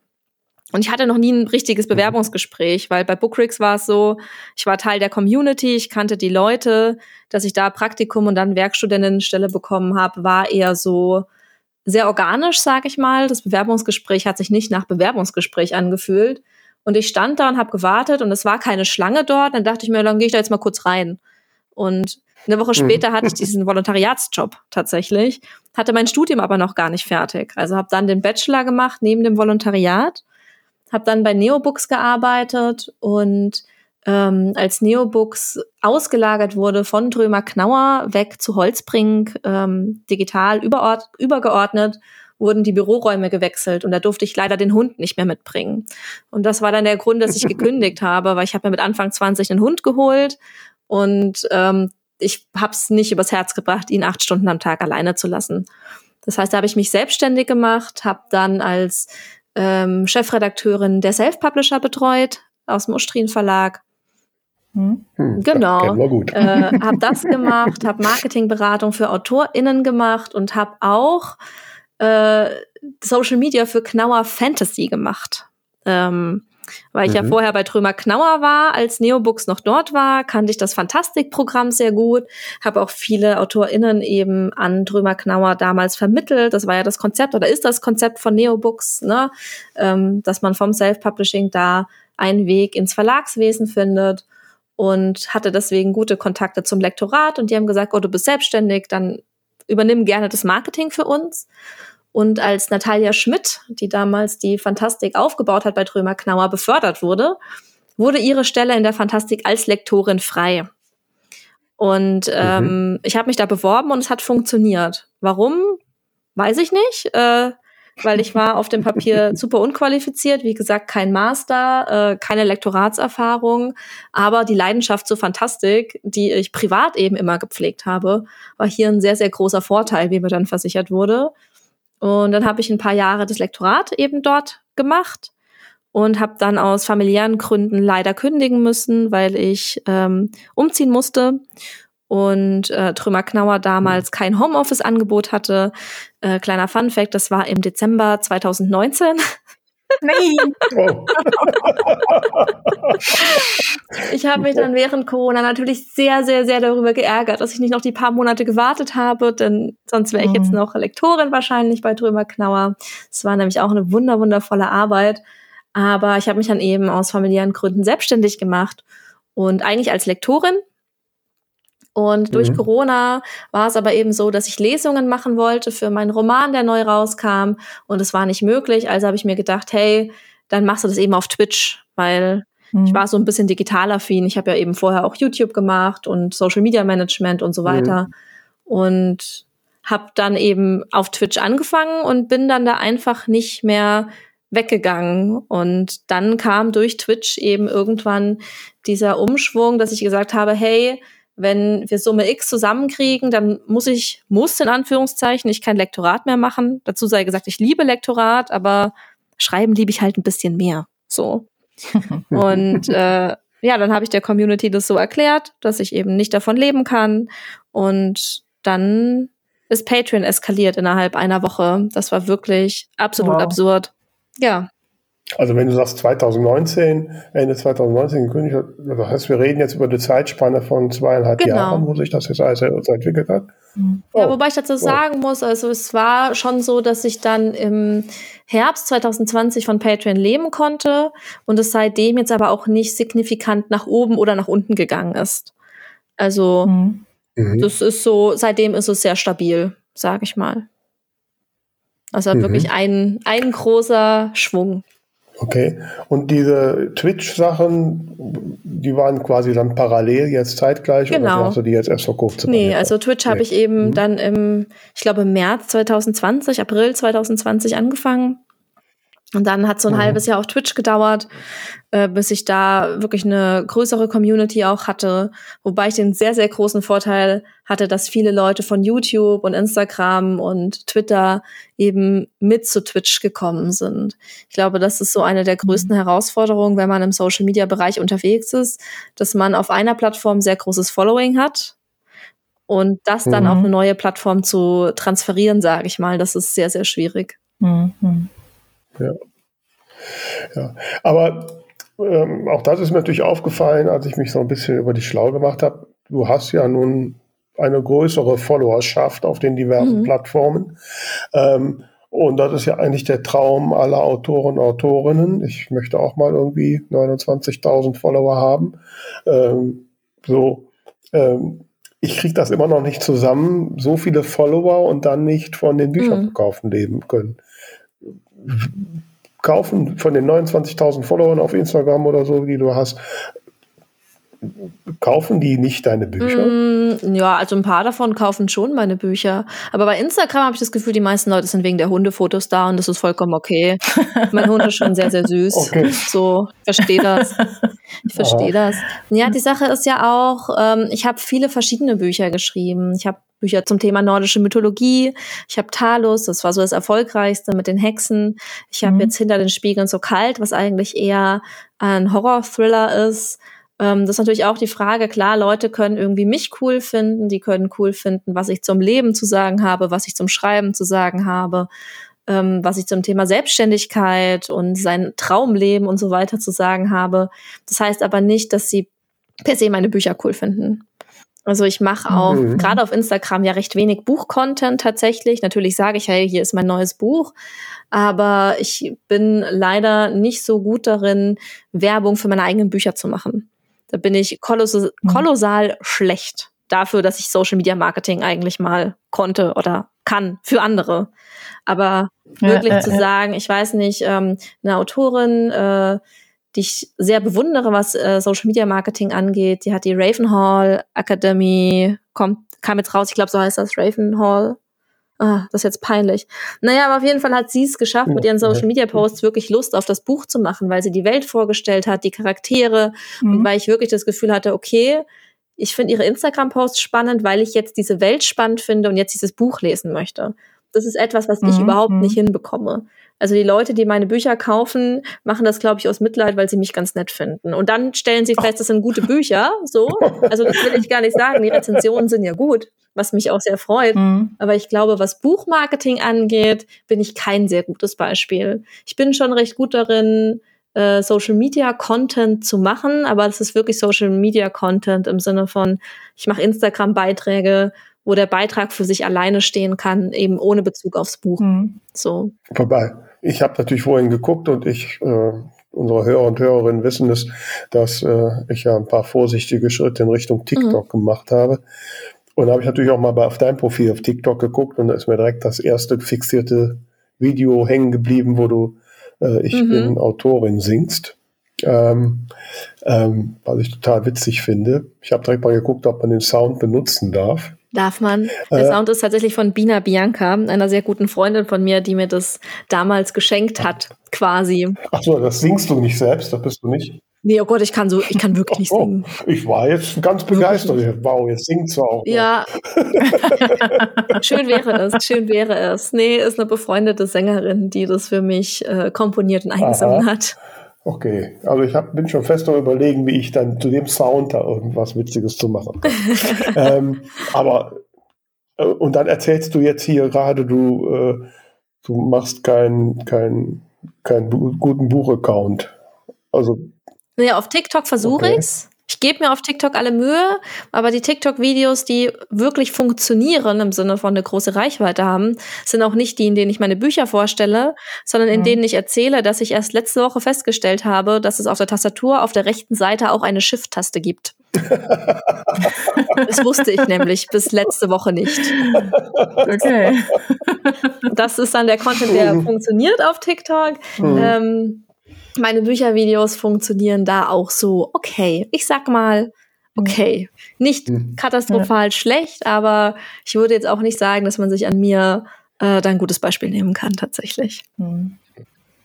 Speaker 4: Und ich hatte noch nie ein richtiges. Bewerbungsgespräch, weil bei Bookrix war es so, ich war Teil der Community, ich kannte die Leute, dass ich da Praktikum und dann Werkstudentinnenstelle bekommen habe, war eher so sehr organisch, sag ich mal. Das Bewerbungsgespräch hat sich nicht nach Bewerbungsgespräch angefühlt. Und ich stand da und habe gewartet und es war keine Schlange dort. Dann dachte ich mir, dann gehe ich da jetzt mal kurz rein. Und eine Woche mhm. später hatte ich diesen Volontariatsjob tatsächlich, hatte mein Studium aber noch gar nicht fertig. Also habe dann den Bachelor gemacht neben dem Volontariat, habe dann bei Neobooks gearbeitet und ähm, als Neobooks ausgelagert wurde von Drömer Knauer weg zu Holzbrink, ähm, digital übergeordnet wurden die Büroräume gewechselt und da durfte ich leider den Hund nicht mehr mitbringen. Und das war dann der Grund, dass ich gekündigt habe, weil ich habe mir mit Anfang 20 einen Hund geholt und ähm, ich habe es nicht übers Herz gebracht, ihn acht Stunden am Tag alleine zu lassen. Das heißt, da habe ich mich selbstständig gemacht, habe dann als ähm, Chefredakteurin der Self-Publisher betreut aus dem Ustrin Verlag. Hm, genau. Äh, habe das gemacht, habe Marketingberatung für AutorInnen gemacht und habe auch äh, Social Media für Knauer Fantasy gemacht. Ähm, weil ich mhm. ja vorher bei Trömer Knauer war, als Neobooks noch dort war, kannte ich das Fantastikprogramm sehr gut, habe auch viele AutorInnen eben an Trömer Knauer damals vermittelt. Das war ja das Konzept oder ist das Konzept von Neobooks, ne? Ähm, dass man vom Self-Publishing da einen Weg ins Verlagswesen findet und hatte deswegen gute Kontakte zum Lektorat und die haben gesagt, oh, du bist selbstständig, dann übernimm gerne das Marketing für uns. Und als Natalia Schmidt, die damals die Fantastik aufgebaut hat bei Trömer Knauer, befördert wurde, wurde ihre Stelle in der Fantastik als Lektorin frei. Und ähm, mhm. ich habe mich da beworben und es hat funktioniert. Warum? Weiß ich nicht. Äh, weil ich war auf dem Papier super unqualifiziert, wie gesagt, kein Master, äh, keine Lektoratserfahrung, aber die Leidenschaft zur Fantastik, die ich privat eben immer gepflegt habe, war hier ein sehr, sehr großer Vorteil, wie mir dann versichert wurde. Und dann habe ich ein paar Jahre das Lektorat eben dort gemacht und habe dann aus familiären Gründen leider kündigen müssen, weil ich ähm, umziehen musste und äh, Trümmer Knauer damals kein Homeoffice-Angebot hatte. Äh, kleiner Fun-Fact, das war im Dezember 2019. Nein! Oh. ich habe mich dann während Corona natürlich sehr, sehr, sehr darüber geärgert, dass ich nicht noch die paar Monate gewartet habe, denn sonst wäre ich jetzt mhm. noch Lektorin wahrscheinlich bei Trömer Knauer. Es war nämlich auch eine wunder, wundervolle Arbeit. Aber ich habe mich dann eben aus familiären Gründen selbstständig gemacht und eigentlich als Lektorin und durch mhm. Corona war es aber eben so, dass ich Lesungen machen wollte für meinen Roman, der neu rauskam. Und es war nicht möglich. Also habe ich mir gedacht, hey, dann machst du das eben auf Twitch, weil mhm. ich war so ein bisschen digital affin. Ich habe ja eben vorher auch YouTube gemacht und Social Media Management und so weiter. Mhm. Und habe dann eben auf Twitch angefangen und bin dann da einfach nicht mehr weggegangen. Und dann kam durch Twitch eben irgendwann dieser Umschwung, dass ich gesagt habe, hey, wenn wir Summe X zusammenkriegen, dann muss ich, muss in Anführungszeichen, ich kein Lektorat mehr machen. Dazu sei gesagt, ich liebe Lektorat, aber schreiben liebe ich halt ein bisschen mehr. So. Und äh, ja, dann habe ich der Community das so erklärt, dass ich eben nicht davon leben kann. Und dann ist Patreon eskaliert innerhalb einer Woche. Das war wirklich absolut wow. absurd. Ja.
Speaker 2: Also wenn du sagst 2019, Ende 2019 gekündigt, das heißt, wir reden jetzt über eine Zeitspanne von zweieinhalb genau. Jahren, wo sich das jetzt alles entwickelt hat.
Speaker 4: Ja, oh. wobei ich dazu sagen muss, also es war schon so, dass ich dann im Herbst 2020 von Patreon leben konnte und es seitdem jetzt aber auch nicht signifikant nach oben oder nach unten gegangen ist. Also mhm. mhm. das ist so, seitdem ist es sehr stabil, sag ich mal. Also mhm. wirklich ein, ein großer Schwung.
Speaker 2: Okay. Und diese Twitch-Sachen, die waren quasi dann parallel jetzt zeitgleich
Speaker 4: genau.
Speaker 2: oder hast du die jetzt erst vor kurzem?
Speaker 4: Nee, also Twitch nee. habe ich eben mhm. dann im, ich glaube, März 2020, April 2020 angefangen. Und dann hat so ein mhm. halbes Jahr auf Twitch gedauert, äh, bis ich da wirklich eine größere Community auch hatte. Wobei ich den sehr, sehr großen Vorteil hatte, dass viele Leute von YouTube und Instagram und Twitter eben mit zu Twitch gekommen sind. Ich glaube, das ist so eine der größten mhm. Herausforderungen, wenn man im Social-Media-Bereich unterwegs ist, dass man auf einer Plattform sehr großes Following hat. Und das dann mhm. auf eine neue Plattform zu transferieren, sage ich mal, das ist sehr, sehr schwierig. Mhm.
Speaker 2: Ja. ja. Aber ähm, auch das ist mir natürlich aufgefallen, als ich mich so ein bisschen über dich schlau gemacht habe. Du hast ja nun eine größere Followerschaft auf den diversen mhm. Plattformen. Ähm, und das ist ja eigentlich der Traum aller Autoren und Autorinnen. Ich möchte auch mal irgendwie 29.000 Follower haben. Ähm, so, ähm, ich kriege das immer noch nicht zusammen, so viele Follower und dann nicht von den Bücherverkaufen mhm. leben können kaufen von den 29.000 Followern auf Instagram oder so, die du hast, kaufen die nicht deine Bücher?
Speaker 4: Mm, ja, also ein paar davon kaufen schon meine Bücher. Aber bei Instagram habe ich das Gefühl, die meisten Leute sind wegen der Hundefotos da und das ist vollkommen okay. mein Hund ist schon sehr, sehr süß. Okay. So, ich verstehe das. Ich verstehe das. Ja, die Sache ist ja auch, ähm, ich habe viele verschiedene Bücher geschrieben. Ich habe Bücher zum Thema nordische Mythologie. Ich habe Talos, das war so das erfolgreichste mit den Hexen. Ich habe mhm. jetzt hinter den Spiegeln so kalt, was eigentlich eher ein Horror-Thriller ist. Ähm, das ist natürlich auch die Frage, klar, Leute können irgendwie mich cool finden, die können cool finden, was ich zum Leben zu sagen habe, was ich zum Schreiben zu sagen habe, ähm, was ich zum Thema Selbstständigkeit und sein Traumleben und so weiter zu sagen habe. Das heißt aber nicht, dass sie per se meine Bücher cool finden. Also ich mache auch mhm. gerade auf Instagram ja recht wenig Buchcontent tatsächlich. Natürlich sage ich, hey, hier ist mein neues Buch, aber ich bin leider nicht so gut darin, Werbung für meine eigenen Bücher zu machen. Da bin ich kolossal, mhm. schlecht dafür, dass ich Social Media Marketing eigentlich mal konnte oder kann für andere. Aber wirklich ja, äh, zu sagen, ich weiß nicht, ähm, eine Autorin, äh, die ich sehr bewundere, was äh, Social Media Marketing angeht. Die hat die Ravenhall Academy, kommt, kam jetzt raus, ich glaube, so heißt das, Ravenhall. Ah, das ist jetzt peinlich. Naja, aber auf jeden Fall hat sie es geschafft, mit ihren Social Media Posts wirklich Lust auf das Buch zu machen, weil sie die Welt vorgestellt hat, die Charaktere mhm. und weil ich wirklich das Gefühl hatte, okay, ich finde ihre Instagram-Posts spannend, weil ich jetzt diese Welt spannend finde und jetzt dieses Buch lesen möchte. Das ist etwas, was ich mhm. überhaupt mhm. nicht hinbekomme. Also die Leute, die meine Bücher kaufen, machen das, glaube ich, aus Mitleid, weil sie mich ganz nett finden. Und dann stellen sie fest, das sind gute Bücher. So, also das will ich gar nicht sagen. Die Rezensionen sind ja gut, was mich auch sehr freut. Mhm. Aber ich glaube, was Buchmarketing angeht, bin ich kein sehr gutes Beispiel. Ich bin schon recht gut darin, äh, Social Media Content zu machen, aber das ist wirklich Social Media Content im Sinne von, ich mache Instagram Beiträge, wo der Beitrag für sich alleine stehen kann, eben ohne Bezug aufs Buch. Mhm. So.
Speaker 2: Vorbei. Ich habe natürlich vorhin geguckt und ich, äh, unsere Hörer und Hörerinnen wissen es, dass äh, ich ja ein paar vorsichtige Schritte in Richtung TikTok mhm. gemacht habe. Und da habe ich natürlich auch mal auf dein Profil auf TikTok geguckt und da ist mir direkt das erste fixierte Video hängen geblieben, wo du äh, Ich mhm. bin Autorin singst. Ähm, ähm, was ich total witzig finde. Ich habe direkt mal geguckt, ob man den Sound benutzen darf.
Speaker 4: Darf man. Der äh, Sound ist tatsächlich von Bina Bianca, einer sehr guten Freundin von mir, die mir das damals geschenkt hat, quasi.
Speaker 2: Ach so, das singst du nicht selbst, das bist du nicht.
Speaker 4: Nee, oh Gott, ich kann so, ich kann wirklich nicht singen.
Speaker 2: Oh, ich war jetzt ganz begeistert. Wow, jetzt singt sie auch.
Speaker 4: Ja. schön wäre es, schön wäre es. Nee, ist eine befreundete Sängerin, die das für mich äh, komponiert und eingesungen Aha. hat.
Speaker 2: Okay, also ich hab, bin schon fest am überlegen, wie ich dann zu dem Sound da irgendwas Witziges zu machen kann. ähm, aber äh, und dann erzählst du jetzt hier gerade, du, äh, du machst keinen kein, kein guten Buchaccount. Also.
Speaker 4: Naja, auf TikTok versuche okay. ich's. Ich gebe mir auf TikTok alle Mühe, aber die TikTok-Videos, die wirklich funktionieren im Sinne von eine große Reichweite haben, sind auch nicht die, in denen ich meine Bücher vorstelle, sondern in mhm. denen ich erzähle, dass ich erst letzte Woche festgestellt habe, dass es auf der Tastatur auf der rechten Seite auch eine Shift-Taste gibt. das wusste ich nämlich bis letzte Woche nicht. Okay. Das ist dann der Content, der funktioniert auf TikTok. Mhm. Ähm, meine Büchervideos funktionieren da auch so okay. Ich sag mal, okay. Nicht mhm. katastrophal ja. schlecht, aber ich würde jetzt auch nicht sagen, dass man sich an mir äh, da ein gutes Beispiel nehmen kann, tatsächlich. Mhm.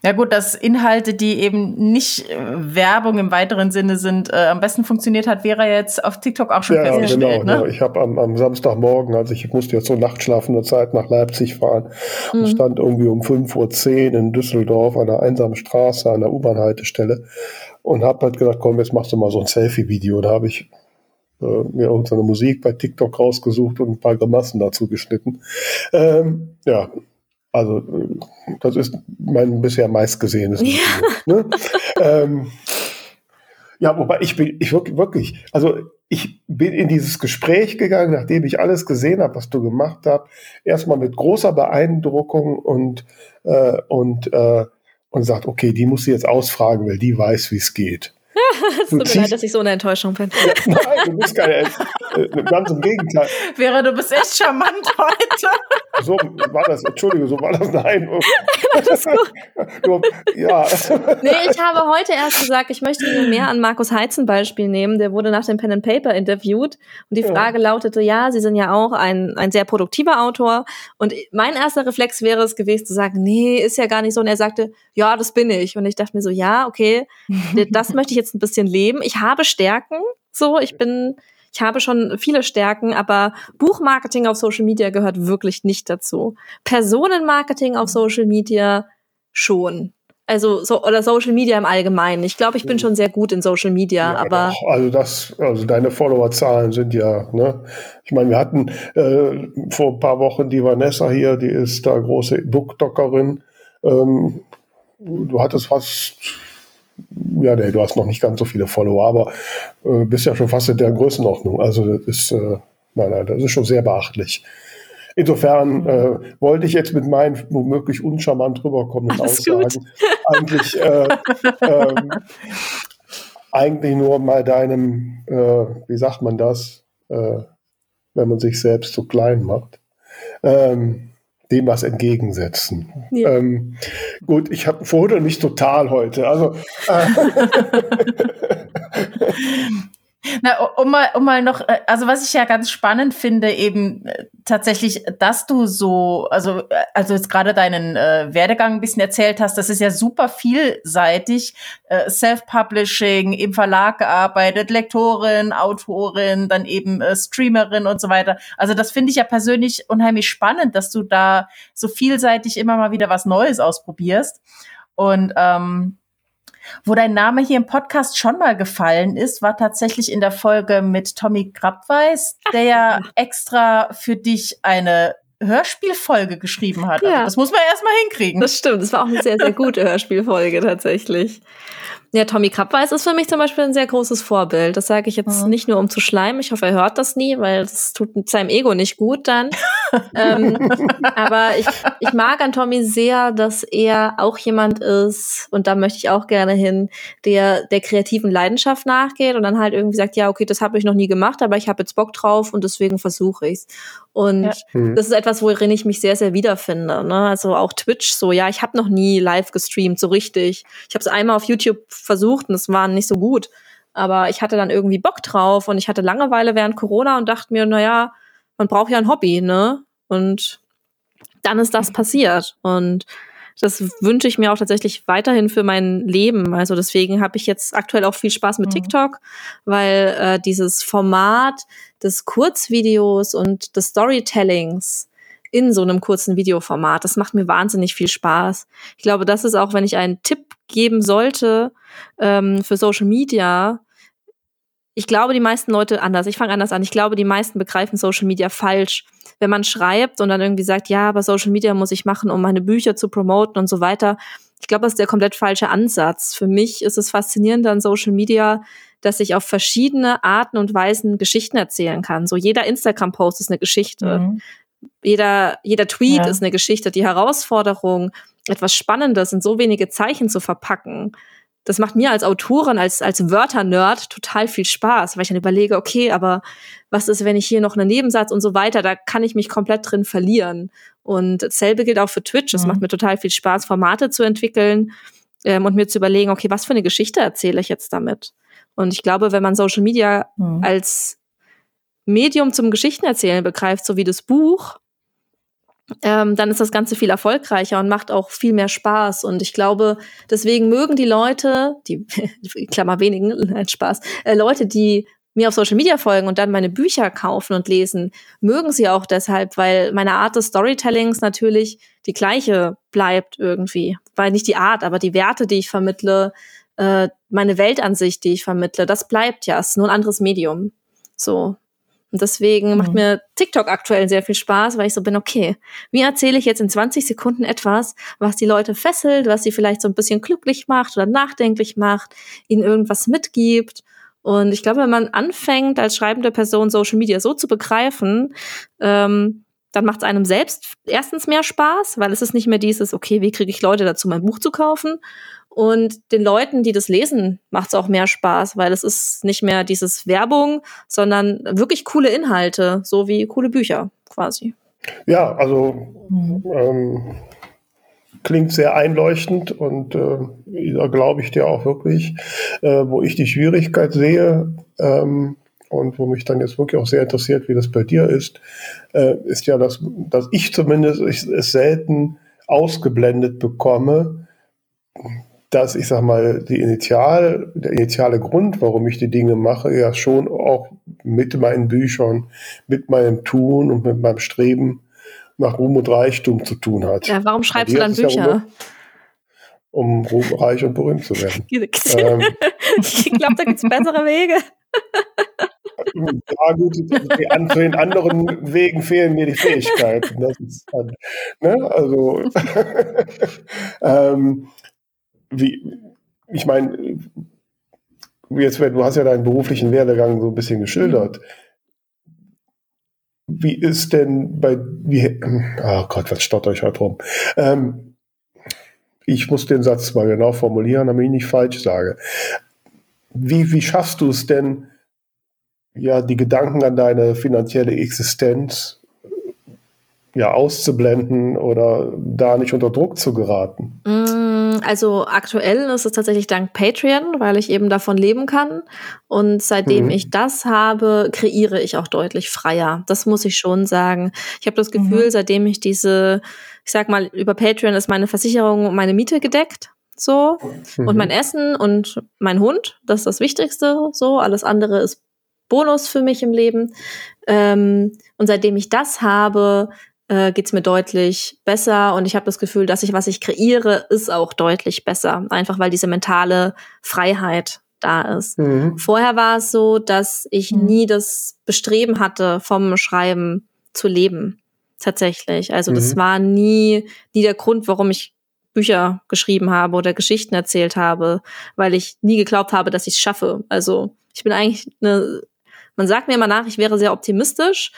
Speaker 1: Ja gut, dass Inhalte, die eben nicht äh, Werbung im weiteren Sinne sind, äh, am besten funktioniert hat, wäre jetzt auf TikTok auch schon ja, festgestellt. Genau,
Speaker 2: ne? ja. Ich habe am, am, Samstagmorgen, also ich musste jetzt so nachtschlafende Zeit nach Leipzig fahren mhm. und stand irgendwie um 5.10 Uhr in Düsseldorf an einer einsamen Straße an der U-Bahn-Haltestelle und habe halt gedacht, komm, jetzt machst du mal so ein Selfie-Video. Da habe ich äh, mir irgendeine Musik bei TikTok rausgesucht und ein paar Grimassen dazu geschnitten. Ähm, ja, also das ist mein bisher meistgesehenes Video. Ja. Ne? ähm, ja, wobei ich bin, ich wirklich, wirklich, also ich bin in dieses Gespräch gegangen, nachdem ich alles gesehen habe, was du gemacht hast, erstmal mit großer Beeindruckung und, äh, und, äh, und sagt, okay, die muss sie jetzt ausfragen, weil die weiß, wie es geht.
Speaker 4: es tut mir leid, dass ich so eine Enttäuschung bin.
Speaker 2: Nein, du bist keine, äh, ganz im Gegenteil.
Speaker 1: Vera, du bist echt charmant heute.
Speaker 2: So war das, Entschuldige, so war das, nein. Das
Speaker 4: du, ja. Nee, ich habe heute erst gesagt, ich möchte mir mehr an Markus Heizen Beispiel nehmen. Der wurde nach dem Pen and Paper interviewt und die Frage ja. lautete, ja, Sie sind ja auch ein, ein sehr produktiver Autor und mein erster Reflex wäre es gewesen zu sagen, nee, ist ja gar nicht so und er sagte, ja, das bin ich und ich dachte mir so, ja, okay, das möchte ich jetzt ein bisschen leben. Ich habe Stärken, so, ich bin, ich habe schon viele Stärken, aber Buchmarketing auf Social Media gehört wirklich nicht dazu. Personenmarketing auf Social Media schon. Also so oder Social Media im Allgemeinen. Ich glaube, ich bin schon sehr gut in Social Media, ja, aber
Speaker 2: doch, also das, also deine Followerzahlen sind ja, ne? Ich meine, wir hatten äh, vor ein paar Wochen die Vanessa hier, die ist da große Bookdockerin. Ähm, du hattest fast ja, nee, du hast noch nicht ganz so viele Follower, aber äh, bist ja schon fast in der Größenordnung. Also das ist, äh, nein, nein, das ist schon sehr beachtlich. Insofern äh, wollte ich jetzt mit meinen womöglich uncharmant rüberkommenden Alles Aussagen eigentlich, äh, ähm, eigentlich nur mal deinem, äh, wie sagt man das, äh, wenn man sich selbst so klein macht, ähm, dem was entgegensetzen. Ja. Ähm, gut, ich habe vorher nicht total heute. Also äh,
Speaker 1: Na, um mal, um mal noch, äh, also was ich ja ganz spannend finde, eben äh, tatsächlich, dass du so, also, äh, also jetzt gerade deinen äh, Werdegang ein bisschen erzählt hast, das ist ja super vielseitig. Äh, Self-Publishing, im Verlag gearbeitet, Lektorin, Autorin, dann eben äh, Streamerin und so weiter. Also das finde ich ja persönlich unheimlich spannend, dass du da so vielseitig immer mal wieder was Neues ausprobierst. Und ähm, wo dein Name hier im Podcast schon mal gefallen ist, war tatsächlich in der Folge mit Tommy Grabweis, der ja extra für dich eine Hörspielfolge geschrieben hat. Also ja. Also das muss man erstmal hinkriegen.
Speaker 4: Das stimmt. Das war auch eine sehr, sehr gute Hörspielfolge tatsächlich. Ja, Tommy Krabweis ist für mich zum Beispiel ein sehr großes Vorbild. Das sage ich jetzt mhm. nicht nur, um zu schleimen. Ich hoffe, er hört das nie, weil das tut seinem Ego nicht gut dann. ähm, aber ich, ich mag an Tommy sehr, dass er auch jemand ist, und da möchte ich auch gerne hin, der der kreativen Leidenschaft nachgeht und dann halt irgendwie sagt, ja, okay, das habe ich noch nie gemacht, aber ich habe jetzt Bock drauf und deswegen versuche ich's. Und ja. mhm. das ist etwas, worin ich mich sehr, sehr wiederfinde. Ne? Also auch Twitch so, ja, ich habe noch nie live gestreamt, so richtig. Ich habe es einmal auf YouTube versucht und es war nicht so gut. Aber ich hatte dann irgendwie Bock drauf und ich hatte Langeweile während Corona und dachte mir, naja, man braucht ja ein Hobby, ne? Und dann ist das passiert. Und das wünsche ich mir auch tatsächlich weiterhin für mein Leben. Also deswegen habe ich jetzt aktuell auch viel Spaß mit mhm. TikTok, weil äh, dieses Format des Kurzvideos und des Storytellings in so einem kurzen Videoformat, das macht mir wahnsinnig viel Spaß. Ich glaube, das ist auch, wenn ich einen Tipp geben sollte ähm, für Social Media, ich glaube, die meisten Leute anders. Ich fange anders an. Ich glaube, die meisten begreifen Social Media falsch. Wenn man schreibt und dann irgendwie sagt, ja, aber Social Media muss ich machen, um meine Bücher zu promoten und so weiter. Ich glaube, das ist der komplett falsche Ansatz. Für mich ist es faszinierend an Social Media, dass ich auf verschiedene Arten und Weisen Geschichten erzählen kann. So jeder Instagram-Post ist eine Geschichte. Mhm. Jeder, jeder Tweet ja. ist eine Geschichte. Die Herausforderung, etwas Spannendes in so wenige Zeichen zu verpacken, das macht mir als Autorin, als, als Wörter-Nerd total viel Spaß, weil ich dann überlege, okay, aber was ist, wenn ich hier noch einen Nebensatz und so weiter, da kann ich mich komplett drin verlieren. Und dasselbe gilt auch für Twitch. Es mhm. macht mir total viel Spaß, Formate zu entwickeln ähm, und mir zu überlegen, okay, was für eine Geschichte erzähle ich jetzt damit? Und ich glaube, wenn man Social Media mhm. als Medium zum Geschichtenerzählen begreift, so wie das Buch, ähm, dann ist das Ganze viel erfolgreicher und macht auch viel mehr Spaß. Und ich glaube, deswegen mögen die Leute, die, Klammer wenigen, nein, Spaß, äh, Leute, die mir auf Social Media folgen und dann meine Bücher kaufen und lesen, mögen sie auch deshalb, weil meine Art des Storytellings natürlich die gleiche bleibt irgendwie. Weil nicht die Art, aber die Werte, die ich vermittle, äh, meine Weltansicht, die ich vermittle, das bleibt ja, es ist nur ein anderes Medium. So. Und deswegen mhm. macht mir TikTok aktuell sehr viel Spaß, weil ich so bin, okay, wie erzähle ich jetzt in 20 Sekunden etwas, was die Leute fesselt, was sie vielleicht so ein bisschen glücklich macht oder nachdenklich macht, ihnen irgendwas mitgibt. Und ich glaube, wenn man anfängt, als schreibende Person Social Media so zu begreifen, ähm, dann macht es einem selbst erstens mehr Spaß, weil es ist nicht mehr dieses, okay, wie kriege ich Leute dazu, mein Buch zu kaufen? Und den Leuten, die das lesen, macht es auch mehr Spaß, weil es ist nicht mehr dieses Werbung, sondern wirklich coole Inhalte, so wie coole Bücher quasi.
Speaker 2: Ja, also mhm. ähm, klingt sehr einleuchtend und äh, da glaube ich dir auch wirklich, äh, wo ich die Schwierigkeit sehe ähm, und wo mich dann jetzt wirklich auch sehr interessiert, wie das bei dir ist, äh, ist ja, dass, dass ich zumindest es selten ausgeblendet bekomme, dass ich sag mal, die Initial, der initiale Grund, warum ich die Dinge mache, ja schon auch mit meinen Büchern, mit meinem Tun und mit meinem Streben nach Ruhm und Reichtum zu tun hat.
Speaker 4: Ja, warum schreibst du dann Bücher?
Speaker 2: Ja um, um Ruhm, reich und berühmt zu werden.
Speaker 4: ähm, ich glaube, da gibt es bessere Wege.
Speaker 2: ja, gut, zu den anderen Wegen fehlen mir die Fähigkeiten. Das ist dann, ne? Also, ähm, wie, ich meine, jetzt, du hast ja deinen beruflichen Werdegang so ein bisschen geschildert. Wie ist denn bei, wie, oh Gott, was stotter ich heute rum? Ähm, ich muss den Satz mal genau formulieren, damit ich nicht falsch sage. Wie, wie schaffst du es denn, ja, die Gedanken an deine finanzielle Existenz ja, auszublenden oder da nicht unter Druck zu geraten?
Speaker 4: Mm, also aktuell ist es tatsächlich dank Patreon, weil ich eben davon leben kann. Und seitdem mhm. ich das habe, kreiere ich auch deutlich freier. Das muss ich schon sagen. Ich habe das Gefühl, mhm. seitdem ich diese, ich sag mal, über Patreon ist meine Versicherung und meine Miete gedeckt. So. Mhm. Und mein Essen und mein Hund, das ist das Wichtigste. So. Alles andere ist Bonus für mich im Leben. Ähm, und seitdem ich das habe, äh, geht es mir deutlich besser und ich habe das Gefühl, dass ich, was ich kreiere, ist auch deutlich besser. Einfach weil diese mentale Freiheit da ist. Mhm. Vorher war es so, dass ich mhm. nie das Bestreben hatte, vom Schreiben zu leben. Tatsächlich. Also mhm. das war nie, nie der Grund, warum ich Bücher geschrieben habe oder Geschichten erzählt habe, weil ich nie geglaubt habe, dass ich es schaffe. Also ich bin eigentlich eine, man sagt mir immer nach, ich wäre sehr optimistisch,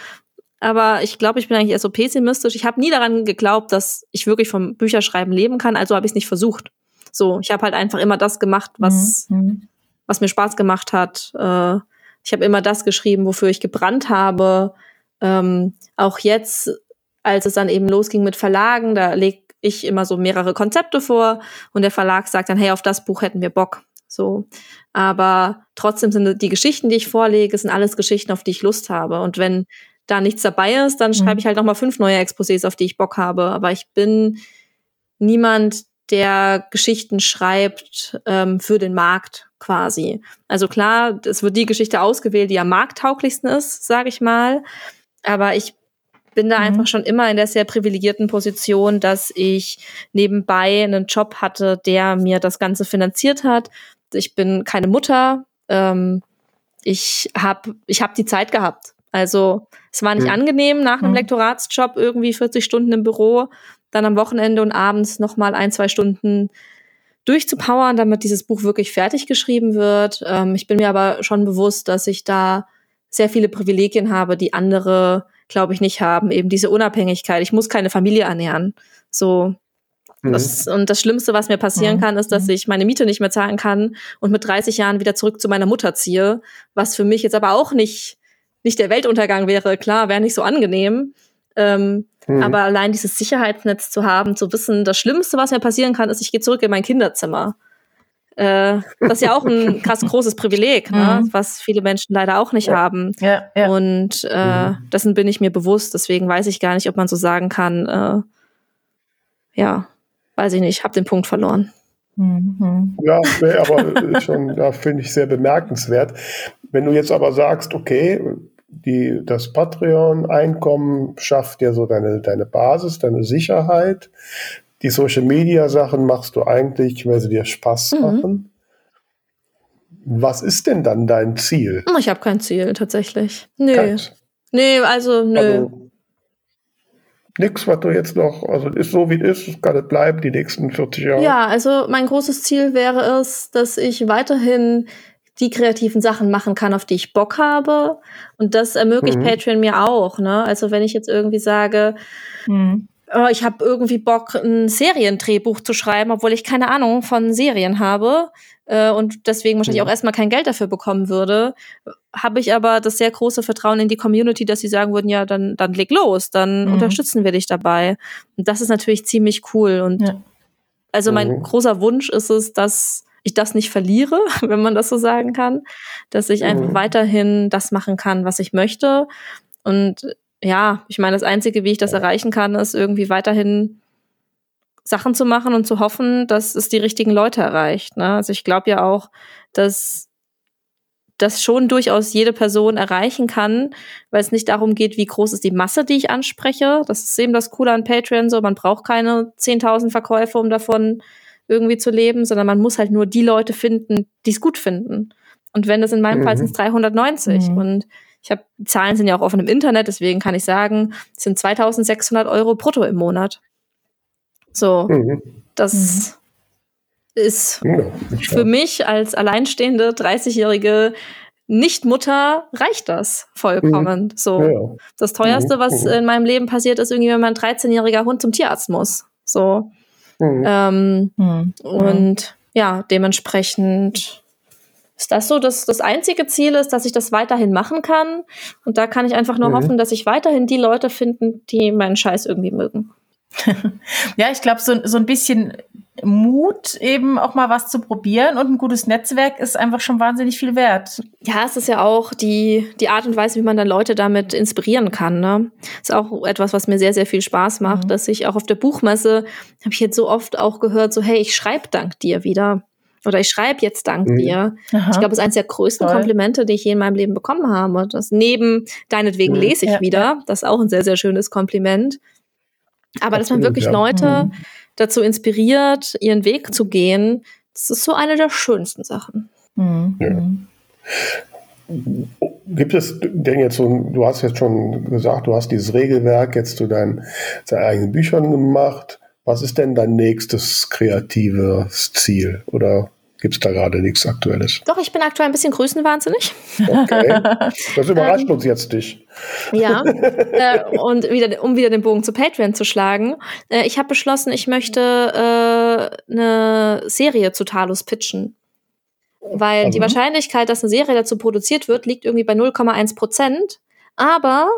Speaker 4: aber ich glaube, ich bin eigentlich eher so pessimistisch. Ich habe nie daran geglaubt, dass ich wirklich vom Bücherschreiben leben kann, also habe ich es nicht versucht. So, ich habe halt einfach immer das gemacht, was, mhm. mhm. was mir Spaß gemacht hat. Äh, ich habe immer das geschrieben, wofür ich gebrannt habe. Ähm, auch jetzt, als es dann eben losging mit Verlagen, da leg ich immer so mehrere Konzepte vor und der Verlag sagt dann, hey, auf das Buch hätten wir Bock. So. Aber trotzdem sind die Geschichten, die ich vorlege, sind alles Geschichten, auf die ich Lust habe. Und wenn da nichts dabei ist, dann schreibe mhm. ich halt nochmal fünf neue Exposés, auf die ich Bock habe. Aber ich bin niemand, der Geschichten schreibt ähm, für den Markt quasi. Also klar, es wird die Geschichte ausgewählt, die am markttauglichsten ist, sage ich mal. Aber ich bin da mhm. einfach schon immer in der sehr privilegierten Position, dass ich nebenbei einen Job hatte, der mir das Ganze finanziert hat. Ich bin keine Mutter. Ähm, ich habe ich hab die Zeit gehabt. Also es war nicht mhm. angenehm, nach einem mhm. Lektoratsjob irgendwie 40 Stunden im Büro, dann am Wochenende und abends nochmal ein, zwei Stunden durchzupowern, damit dieses Buch wirklich fertig geschrieben wird. Ähm, ich bin mir aber schon bewusst, dass ich da sehr viele Privilegien habe, die andere, glaube ich, nicht haben. Eben diese Unabhängigkeit. Ich muss keine Familie ernähren. So. Mhm. Das, und das Schlimmste, was mir passieren mhm. kann, ist, dass mhm. ich meine Miete nicht mehr zahlen kann und mit 30 Jahren wieder zurück zu meiner Mutter ziehe. Was für mich jetzt aber auch nicht nicht der Weltuntergang wäre, klar, wäre nicht so angenehm. Ähm, mhm. Aber allein dieses Sicherheitsnetz zu haben, zu wissen, das Schlimmste, was mir passieren kann, ist, ich gehe zurück in mein Kinderzimmer. Äh, das ist ja auch ein krass großes Privileg, ne? Mhm. was viele Menschen leider auch nicht ja. haben. Ja, ja. Und äh, mhm. dessen bin ich mir bewusst. Deswegen weiß ich gar nicht, ob man so sagen kann, äh, ja, weiß ich nicht, habe den Punkt verloren.
Speaker 2: Mhm. Ja, aber schon, da finde ich sehr bemerkenswert. Wenn du jetzt aber sagst, okay, die, das Patreon-Einkommen schafft dir so deine, deine Basis, deine Sicherheit. Die Social-Media-Sachen machst du eigentlich, weil sie dir Spaß mhm. machen. Was ist denn dann dein Ziel?
Speaker 4: Ich habe kein Ziel tatsächlich. Nee. Keins. Nee, also nö. Also,
Speaker 2: Nix, was du jetzt noch, also ist so wie es ist, kann es bleiben die nächsten 40 Jahre.
Speaker 4: Ja, also mein großes Ziel wäre es, dass ich weiterhin die kreativen Sachen machen kann, auf die ich Bock habe. Und das ermöglicht mhm. Patreon mir auch. Ne? Also wenn ich jetzt irgendwie sage, mhm. oh, ich habe irgendwie Bock, ein Seriendrehbuch zu schreiben, obwohl ich keine Ahnung von Serien habe äh, und deswegen wahrscheinlich mhm. auch erstmal kein Geld dafür bekommen würde, habe ich aber das sehr große Vertrauen in die Community, dass sie sagen würden, ja, dann, dann leg los, dann mhm. unterstützen wir dich dabei. Und das ist natürlich ziemlich cool. Und ja. also mein mhm. großer Wunsch ist es, dass ich das nicht verliere, wenn man das so sagen kann, dass ich einfach mhm. weiterhin das machen kann, was ich möchte. Und ja, ich meine, das Einzige, wie ich das erreichen kann, ist irgendwie weiterhin Sachen zu machen und zu hoffen, dass es die richtigen Leute erreicht. Ne? Also ich glaube ja auch, dass das schon durchaus jede Person erreichen kann, weil es nicht darum geht, wie groß ist die Masse, die ich anspreche. Das ist eben das Coole an Patreon so. Man braucht keine 10.000 Verkäufe, um davon irgendwie zu leben, sondern man muss halt nur die Leute finden, die es gut finden. Und wenn das in meinem mhm. Fall sind es 390 mhm. und ich habe Zahlen sind ja auch offen im Internet, deswegen kann ich sagen, es sind 2.600 Euro brutto im Monat. So, mhm. das mhm. ist ja, für mich als alleinstehende 30-jährige Nicht-Mutter reicht das vollkommen. Mhm. So, ja. das teuerste, was mhm. in meinem Leben passiert, ist irgendwie, wenn mein 13-jähriger Hund zum Tierarzt muss. So, Mhm. Ähm, mhm. Und ja, dementsprechend ist das so, dass das einzige Ziel ist, dass ich das weiterhin machen kann. Und da kann ich einfach nur mhm. hoffen, dass ich weiterhin die Leute finden, die meinen Scheiß irgendwie mögen.
Speaker 1: ja, ich glaube, so, so ein bisschen Mut, eben auch mal was zu probieren und ein gutes Netzwerk ist einfach schon wahnsinnig viel wert.
Speaker 4: Ja, es ist ja auch die, die Art und Weise, wie man dann Leute damit inspirieren kann. Ne? Ist auch etwas, was mir sehr, sehr viel Spaß macht, mhm. dass ich auch auf der Buchmesse, habe ich jetzt so oft auch gehört, so, hey, ich schreibe dank dir wieder. Oder ich schreibe jetzt dank mhm. dir. Aha. Ich glaube, das ist eines der größten Toll. Komplimente, die ich je in meinem Leben bekommen habe. Das neben deinetwegen mhm. lese ich ja, wieder. Ja. Das ist auch ein sehr, sehr schönes Kompliment. Aber Absolut, dass man wirklich ja. Leute mhm. dazu inspiriert, ihren Weg zu gehen, das ist so eine der schönsten Sachen. Mhm. Ja.
Speaker 2: Gibt es denn jetzt so, du hast jetzt schon gesagt, du hast dieses Regelwerk jetzt zu deinen, deinen eigenen Büchern gemacht. Was ist denn dein nächstes kreatives Ziel? Oder gibt es da gerade nichts Aktuelles?
Speaker 4: Doch, ich bin aktuell ein bisschen größenwahnsinnig.
Speaker 2: Okay. Das überrascht ähm, uns jetzt dich.
Speaker 4: Ja. äh, und wieder, um wieder den Bogen zu Patreon zu schlagen. Äh, ich habe beschlossen, ich möchte äh, eine Serie zu Talos pitchen. Weil mhm. die Wahrscheinlichkeit, dass eine Serie dazu produziert wird, liegt irgendwie bei 0,1 Prozent. Aber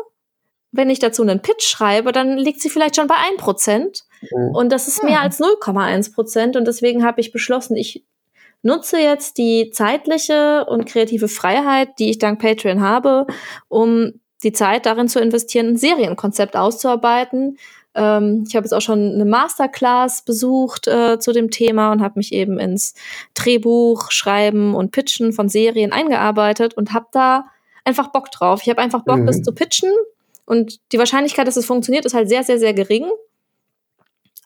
Speaker 4: wenn ich dazu einen Pitch schreibe, dann liegt sie vielleicht schon bei 1 Prozent. Mhm. Und das ist mehr als 0,1 Prozent. Und deswegen habe ich beschlossen, ich nutze jetzt die zeitliche und kreative Freiheit, die ich dank Patreon habe, um die Zeit darin zu investieren, ein Serienkonzept auszuarbeiten. Ähm, ich habe jetzt auch schon eine Masterclass besucht äh, zu dem Thema und habe mich eben ins Drehbuch, Schreiben und Pitchen von Serien eingearbeitet und habe da einfach Bock drauf. Ich habe einfach Bock, mhm. das zu pitchen und die Wahrscheinlichkeit, dass es funktioniert, ist halt sehr, sehr, sehr gering.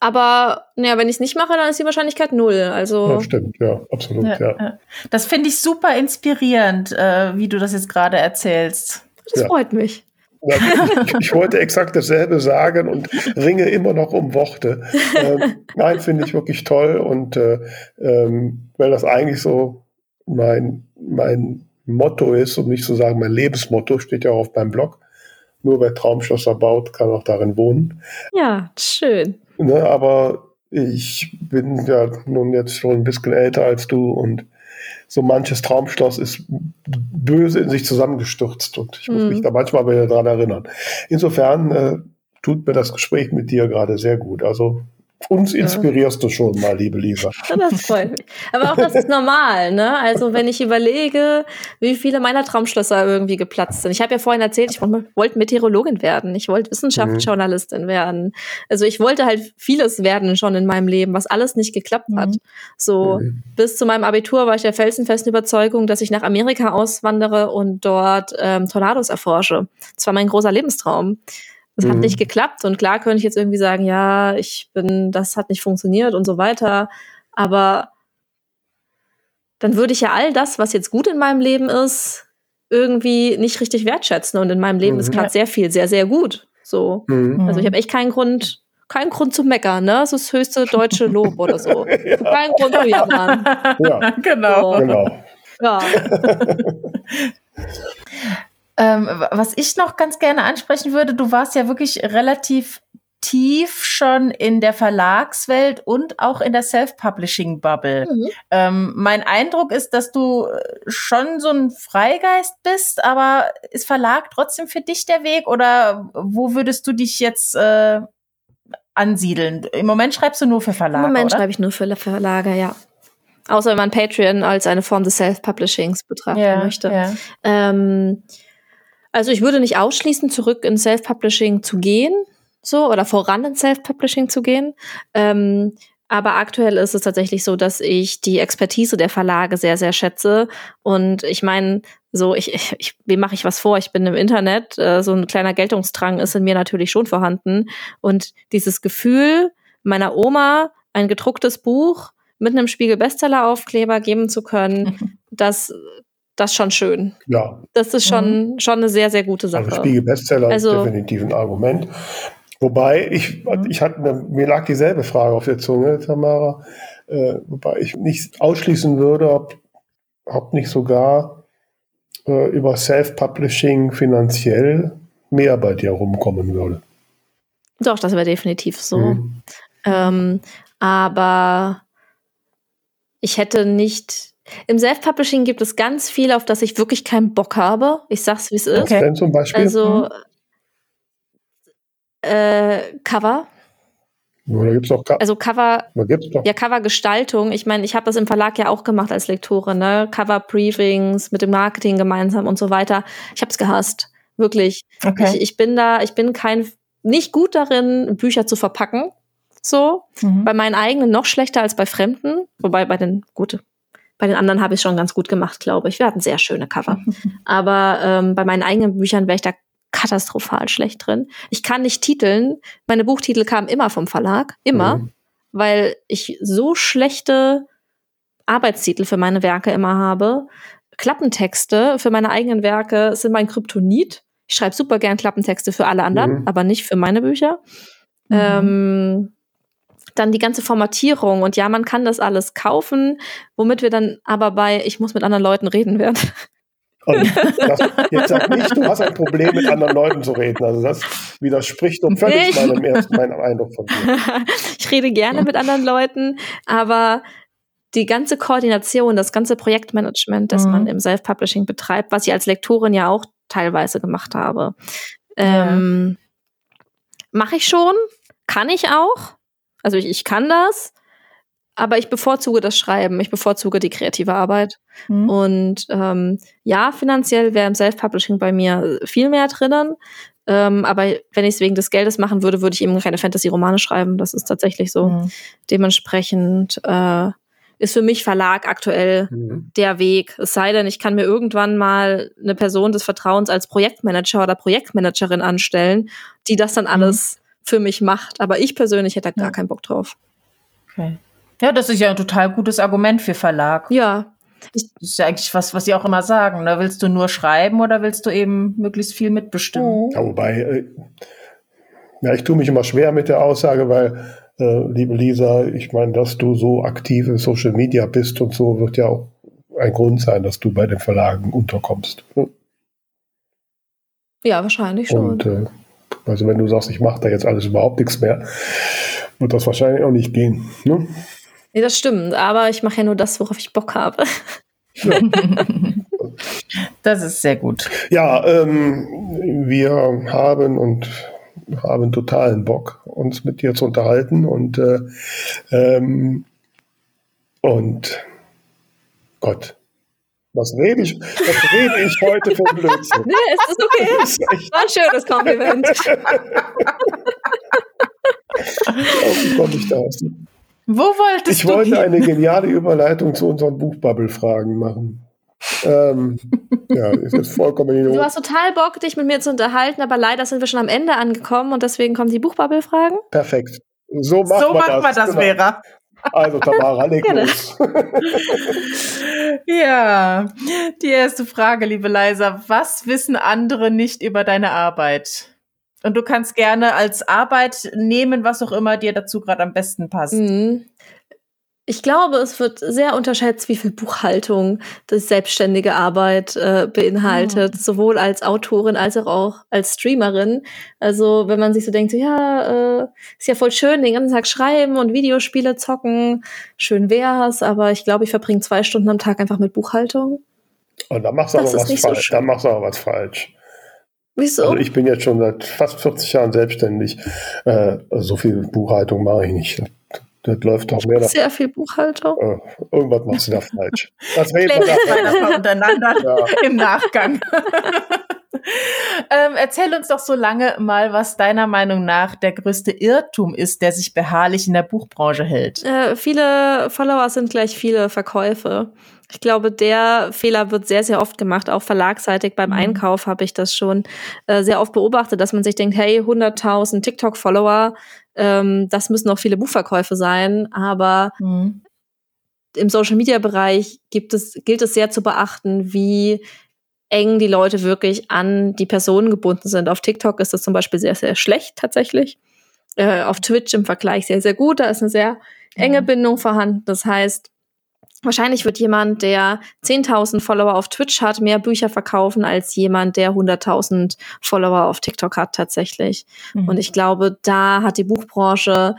Speaker 4: Aber naja, wenn ich es nicht mache, dann ist die Wahrscheinlichkeit null. Also
Speaker 2: ja, stimmt, ja, absolut, ja. ja.
Speaker 1: Das finde ich super inspirierend, äh, wie du das jetzt gerade erzählst.
Speaker 4: Das ja. freut mich.
Speaker 2: Ja, ich, ich, wollte exakt dasselbe sagen und ringe immer noch um Worte. Ähm, nein, finde ich wirklich toll und äh, ähm, weil das eigentlich so mein, mein Motto ist, um nicht zu sagen mein Lebensmotto, steht ja auch auf meinem Blog. Nur wer Traumschlosser baut, kann auch darin wohnen.
Speaker 4: Ja, schön.
Speaker 2: Ne, aber ich bin ja nun jetzt schon ein bisschen älter als du und so manches Traumschloss ist böse in sich zusammengestürzt und ich muss mhm. mich da manchmal wieder dran erinnern. Insofern äh, tut mir das Gespräch mit dir gerade sehr gut. Also uns inspirierst du schon mal, liebe Lisa.
Speaker 4: Das freut mich. Aber auch das ist normal, ne? Also wenn ich überlege, wie viele meiner Traumschlösser irgendwie geplatzt sind. Ich habe ja vorhin erzählt, ich wollte Meteorologin werden, ich wollte Wissenschaftsjournalistin mhm. werden. Also ich wollte halt vieles werden schon in meinem Leben, was alles nicht geklappt hat. Mhm. So mhm. bis zu meinem Abitur war ich der felsenfesten Überzeugung, dass ich nach Amerika auswandere und dort ähm, Tornados erforsche. Das war mein großer Lebenstraum. Das mhm. hat nicht geklappt und klar könnte ich jetzt irgendwie sagen, ja, ich bin, das hat nicht funktioniert und so weiter. Aber dann würde ich ja all das, was jetzt gut in meinem Leben ist, irgendwie nicht richtig wertschätzen. Und in meinem Leben mhm. ist gerade sehr viel, sehr, sehr gut. So. Mhm. Also ich habe echt keinen Grund, keinen Grund zu meckern, ne? Das ist das höchste deutsche Lob oder so. ja. Kein Grund zu jammern.
Speaker 1: Ja, genau. So. genau. Ja. Ähm, was ich noch ganz gerne ansprechen würde, du warst ja wirklich relativ tief schon in der Verlagswelt und auch in der Self-Publishing-Bubble. Mhm. Ähm, mein Eindruck ist, dass du schon so ein Freigeist bist, aber ist Verlag trotzdem für dich der Weg oder wo würdest du dich jetzt äh, ansiedeln? Im Moment schreibst du nur für Verlage.
Speaker 4: Im Moment schreibe ich nur für Verlage, ja. Außer wenn man Patreon als eine Form des Self-Publishings betrachten ja, möchte. Ja. Ähm, also ich würde nicht ausschließen, zurück in Self-Publishing zu gehen, so oder voran in Self-Publishing zu gehen. Ähm, aber aktuell ist es tatsächlich so, dass ich die Expertise der Verlage sehr, sehr schätze. Und ich meine, so, ich, ich, ich wem mache ich was vor? Ich bin im Internet, äh, so ein kleiner Geltungsdrang ist in mir natürlich schon vorhanden. Und dieses Gefühl meiner Oma, ein gedrucktes Buch mit einem Spiegel-Bestseller-Aufkleber geben zu können, das das ist schon schön.
Speaker 2: Ja.
Speaker 4: Das ist schon, mhm. schon eine sehr, sehr gute Sache.
Speaker 2: Also Spiegel Bestseller also, ist definitiv ein Argument. Wobei, ich, mhm. ich hatte, mir lag dieselbe Frage auf der Zunge, Tamara, äh, wobei ich nicht ausschließen würde, ob, ob nicht sogar äh, über Self-Publishing finanziell mehr bei dir rumkommen würde.
Speaker 4: Doch, das wäre definitiv so. Mhm. Ähm, aber ich hätte nicht Im Self-Publishing gibt es ganz viel, auf das ich wirklich keinen Bock habe. Ich sag's, wie es ist.
Speaker 2: Okay. zum Beispiel?
Speaker 4: Also äh, Cover.
Speaker 2: Oder gibt's auch Co
Speaker 4: also Cover, ja Covergestaltung. Ich meine, ich habe das im Verlag ja auch gemacht als Lektorin, ne? Cover Briefings mit dem Marketing gemeinsam und so weiter. Ich habe es gehasst, wirklich. Okay. Ich, ich bin da, ich bin kein nicht gut darin, Bücher zu verpacken. So mhm. bei meinen eigenen noch schlechter als bei Fremden, wobei bei den gute bei den anderen habe ich schon ganz gut gemacht, glaube ich. Wir hatten sehr schöne Cover. Aber ähm, bei meinen eigenen Büchern wäre ich da katastrophal schlecht drin. Ich kann nicht titeln. Meine Buchtitel kamen immer vom Verlag. Immer. Mhm. Weil ich so schlechte Arbeitstitel für meine Werke immer habe. Klappentexte für meine eigenen Werke sind mein Kryptonit. Ich schreibe super gern Klappentexte für alle anderen, mhm. aber nicht für meine Bücher. Mhm. Ähm, dann die ganze Formatierung und ja, man kann das alles kaufen, womit wir dann aber bei ich muss mit anderen Leuten reden werden.
Speaker 2: Und das, jetzt sag nicht, du hast ein Problem, mit anderen Leuten zu reden. Also das widerspricht doch völlig nee. meinem, ersten, meinem Eindruck von dir.
Speaker 4: ich rede gerne mit anderen Leuten, aber die ganze Koordination, das ganze Projektmanagement, das mhm. man im Self-Publishing betreibt, was ich als Lektorin ja auch teilweise gemacht habe, ähm, mache ich schon, kann ich auch. Also ich, ich kann das, aber ich bevorzuge das Schreiben, ich bevorzuge die kreative Arbeit. Mhm. Und ähm, ja, finanziell wäre im Self-Publishing bei mir viel mehr drinnen. Ähm, aber wenn ich es wegen des Geldes machen würde, würde ich eben keine Fantasy-Romane schreiben. Das ist tatsächlich so. Mhm. Dementsprechend äh, ist für mich Verlag aktuell mhm. der Weg. Es sei denn, ich kann mir irgendwann mal eine Person des Vertrauens als Projektmanager oder Projektmanagerin anstellen, die das dann mhm. alles für mich macht. Aber ich persönlich hätte da gar keinen Bock drauf.
Speaker 1: Okay. Ja, das ist ja ein total gutes Argument für Verlag.
Speaker 4: Ja.
Speaker 1: Das ist ja eigentlich was, was sie auch immer sagen. Ne? willst du nur schreiben oder willst du eben möglichst viel mitbestimmen?
Speaker 2: Mhm. Ja, wobei, äh, ja, ich tue mich immer schwer mit der Aussage, weil, äh, liebe Lisa, ich meine, dass du so aktiv in Social Media bist und so, wird ja auch ein Grund sein, dass du bei den Verlagen unterkommst. Hm?
Speaker 4: Ja, wahrscheinlich schon. Und äh,
Speaker 2: also wenn du sagst, ich mache da jetzt alles überhaupt nichts mehr, wird das wahrscheinlich auch nicht gehen. Ne?
Speaker 4: Nee, das stimmt, aber ich mache ja nur das, worauf ich Bock habe. Ja.
Speaker 1: das ist sehr gut.
Speaker 2: Ja, ähm, wir haben und haben totalen Bock, uns mit dir zu unterhalten und äh, ähm, und Gott, was rede ich, was rede ich heute für Blödsinn?
Speaker 4: Nee, es ist okay. Das ist echt War ein schönes Kompliment.
Speaker 2: Wie komme ich da aus?
Speaker 1: Wo wolltest
Speaker 2: ich du? Ich wollte hin? eine geniale Überleitung zu unseren Buchbubble-Fragen machen. ähm, ja, ist jetzt vollkommen in
Speaker 4: Du hast total Bock, dich mit mir zu unterhalten, aber leider sind wir schon am Ende angekommen und deswegen kommen die Buchbubble-Fragen.
Speaker 2: Perfekt. So macht so
Speaker 1: man macht das, man das genau. Vera.
Speaker 2: Also Tamara, leg los.
Speaker 1: ja, die erste Frage, liebe Leisa. Was wissen andere nicht über deine Arbeit? Und du kannst gerne als Arbeit nehmen, was auch immer dir dazu gerade am besten passt. Mhm.
Speaker 4: Ich glaube, es wird sehr unterschätzt, wie viel Buchhaltung die selbstständige Arbeit äh, beinhaltet, oh. sowohl als Autorin als auch als Streamerin. Also wenn man sich so denkt, so, ja, äh, ist ja voll schön, den ganzen Tag schreiben und Videospiele zocken, schön wär's, aber ich glaube, ich verbringe zwei Stunden am Tag einfach mit Buchhaltung.
Speaker 2: Und da machst du aber was falsch. So da machst du aber was falsch.
Speaker 4: Wieso?
Speaker 2: Also ich bin jetzt schon seit fast 40 Jahren selbstständig. Äh, so viel Buchhaltung mache ich nicht. Das läuft doch mehr.
Speaker 4: Sehr viel Buchhaltung.
Speaker 2: Äh, irgendwas machst du da falsch. Das reden wir
Speaker 1: untereinander ja. im Nachgang. ähm, erzähl uns doch so lange mal, was deiner Meinung nach der größte Irrtum ist, der sich beharrlich in der Buchbranche hält.
Speaker 4: Äh, viele Follower sind gleich viele Verkäufe. Ich glaube, der Fehler wird sehr, sehr oft gemacht. Auch verlagsseitig beim mhm. Einkauf habe ich das schon äh, sehr oft beobachtet, dass man sich denkt, hey, 100.000 TikTok-Follower, ähm, das müssen auch viele Buchverkäufe sein. Aber mhm. im Social-Media-Bereich gibt es, gilt es sehr zu beachten, wie eng die Leute wirklich an die Personen gebunden sind. Auf TikTok ist das zum Beispiel sehr, sehr schlecht tatsächlich. Äh, auf Twitch im Vergleich sehr, sehr gut. Da ist eine sehr enge. Bindung vorhanden. Das heißt, Wahrscheinlich wird jemand, der 10.000 Follower auf Twitch hat, mehr Bücher verkaufen als jemand, der 100.000 Follower auf TikTok hat tatsächlich. Mhm. Und ich glaube, da hat die Buchbranche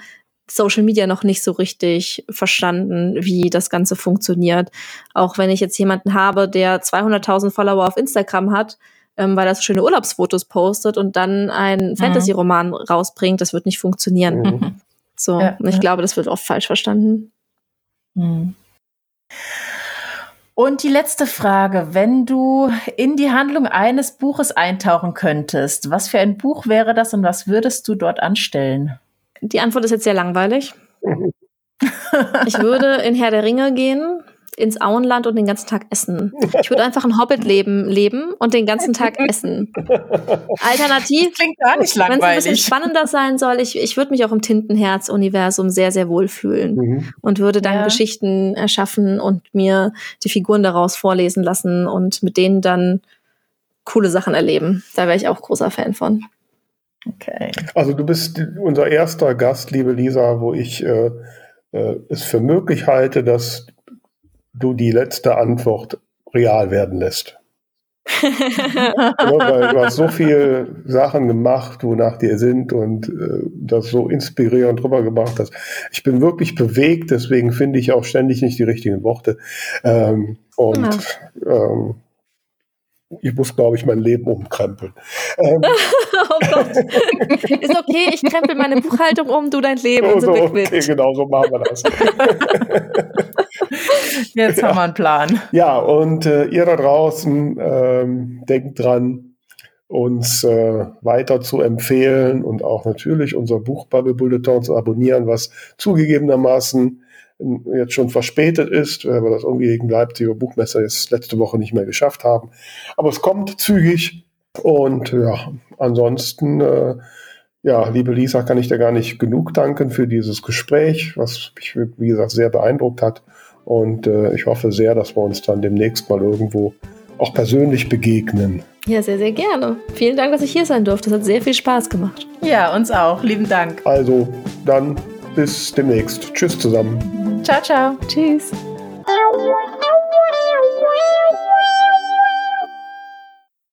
Speaker 4: Social Media noch nicht so richtig verstanden, wie das Ganze funktioniert. Auch wenn ich jetzt jemanden habe, der 200.000 Follower auf Instagram hat, ähm, weil er so schöne Urlaubsfotos postet und dann einen mhm. Fantasy-Roman rausbringt, das wird nicht funktionieren. Mhm. So, ja, ich ja. glaube, das wird oft falsch verstanden. Mhm.
Speaker 1: Und die letzte Frage, wenn du in die Handlung eines Buches eintauchen könntest, was für ein Buch wäre das und was würdest du dort anstellen?
Speaker 4: Die Antwort ist jetzt sehr langweilig. ich würde in Herr der Ringe gehen, ins Auenland und den ganzen Tag essen. Ich würde einfach ein Hobbit-Leben leben und den ganzen Tag essen. Alternativ, das klingt gar nicht langweilig. Wenn es ein bisschen spannender sein soll, ich, ich würde mich auch im Tintenherz-Universum sehr, sehr wohl fühlen mhm. und würde dann ja. Geschichten erschaffen und mir die Figuren daraus vorlesen lassen und mit denen dann coole Sachen erleben. Da wäre ich auch großer Fan von.
Speaker 2: Okay. Also du bist unser erster Gast, liebe Lisa, wo ich äh, äh, es für möglich halte, dass du die letzte Antwort real werden lässt. ja, weil du hast so viele Sachen gemacht, wonach dir sind und äh, das so inspirierend rübergebracht hast. Ich bin wirklich bewegt, deswegen finde ich auch ständig nicht die richtigen Worte. Ähm, und ja. ähm, ich muss, glaube ich, mein Leben umkrempeln. Ähm. oh
Speaker 4: Gott. Ist okay, ich krempel meine Buchhaltung um, du dein Leben und so,
Speaker 2: okay, genau, so machen wir das.
Speaker 1: Jetzt haben wir einen Plan.
Speaker 2: Ja, und äh, ihr da draußen ähm, denkt dran, uns äh, weiter zu empfehlen und auch natürlich unser Buchbubble Bulletin zu abonnieren, was zugegebenermaßen jetzt schon verspätet ist, weil wir das irgendwie gegen Leipziger Buchmesse jetzt letzte Woche nicht mehr geschafft haben. Aber es kommt zügig und ja, ansonsten, äh, ja, liebe Lisa, kann ich dir gar nicht genug danken für dieses Gespräch, was mich, wie gesagt, sehr beeindruckt hat. Und äh, ich hoffe sehr, dass wir uns dann demnächst mal irgendwo auch persönlich begegnen.
Speaker 4: Ja, sehr, sehr gerne. Vielen Dank, dass ich hier sein durfte. Es hat sehr viel Spaß gemacht.
Speaker 1: Ja, uns auch. Lieben Dank.
Speaker 2: Also, dann bis demnächst. Tschüss zusammen.
Speaker 1: Ciao, ciao.
Speaker 4: Tschüss.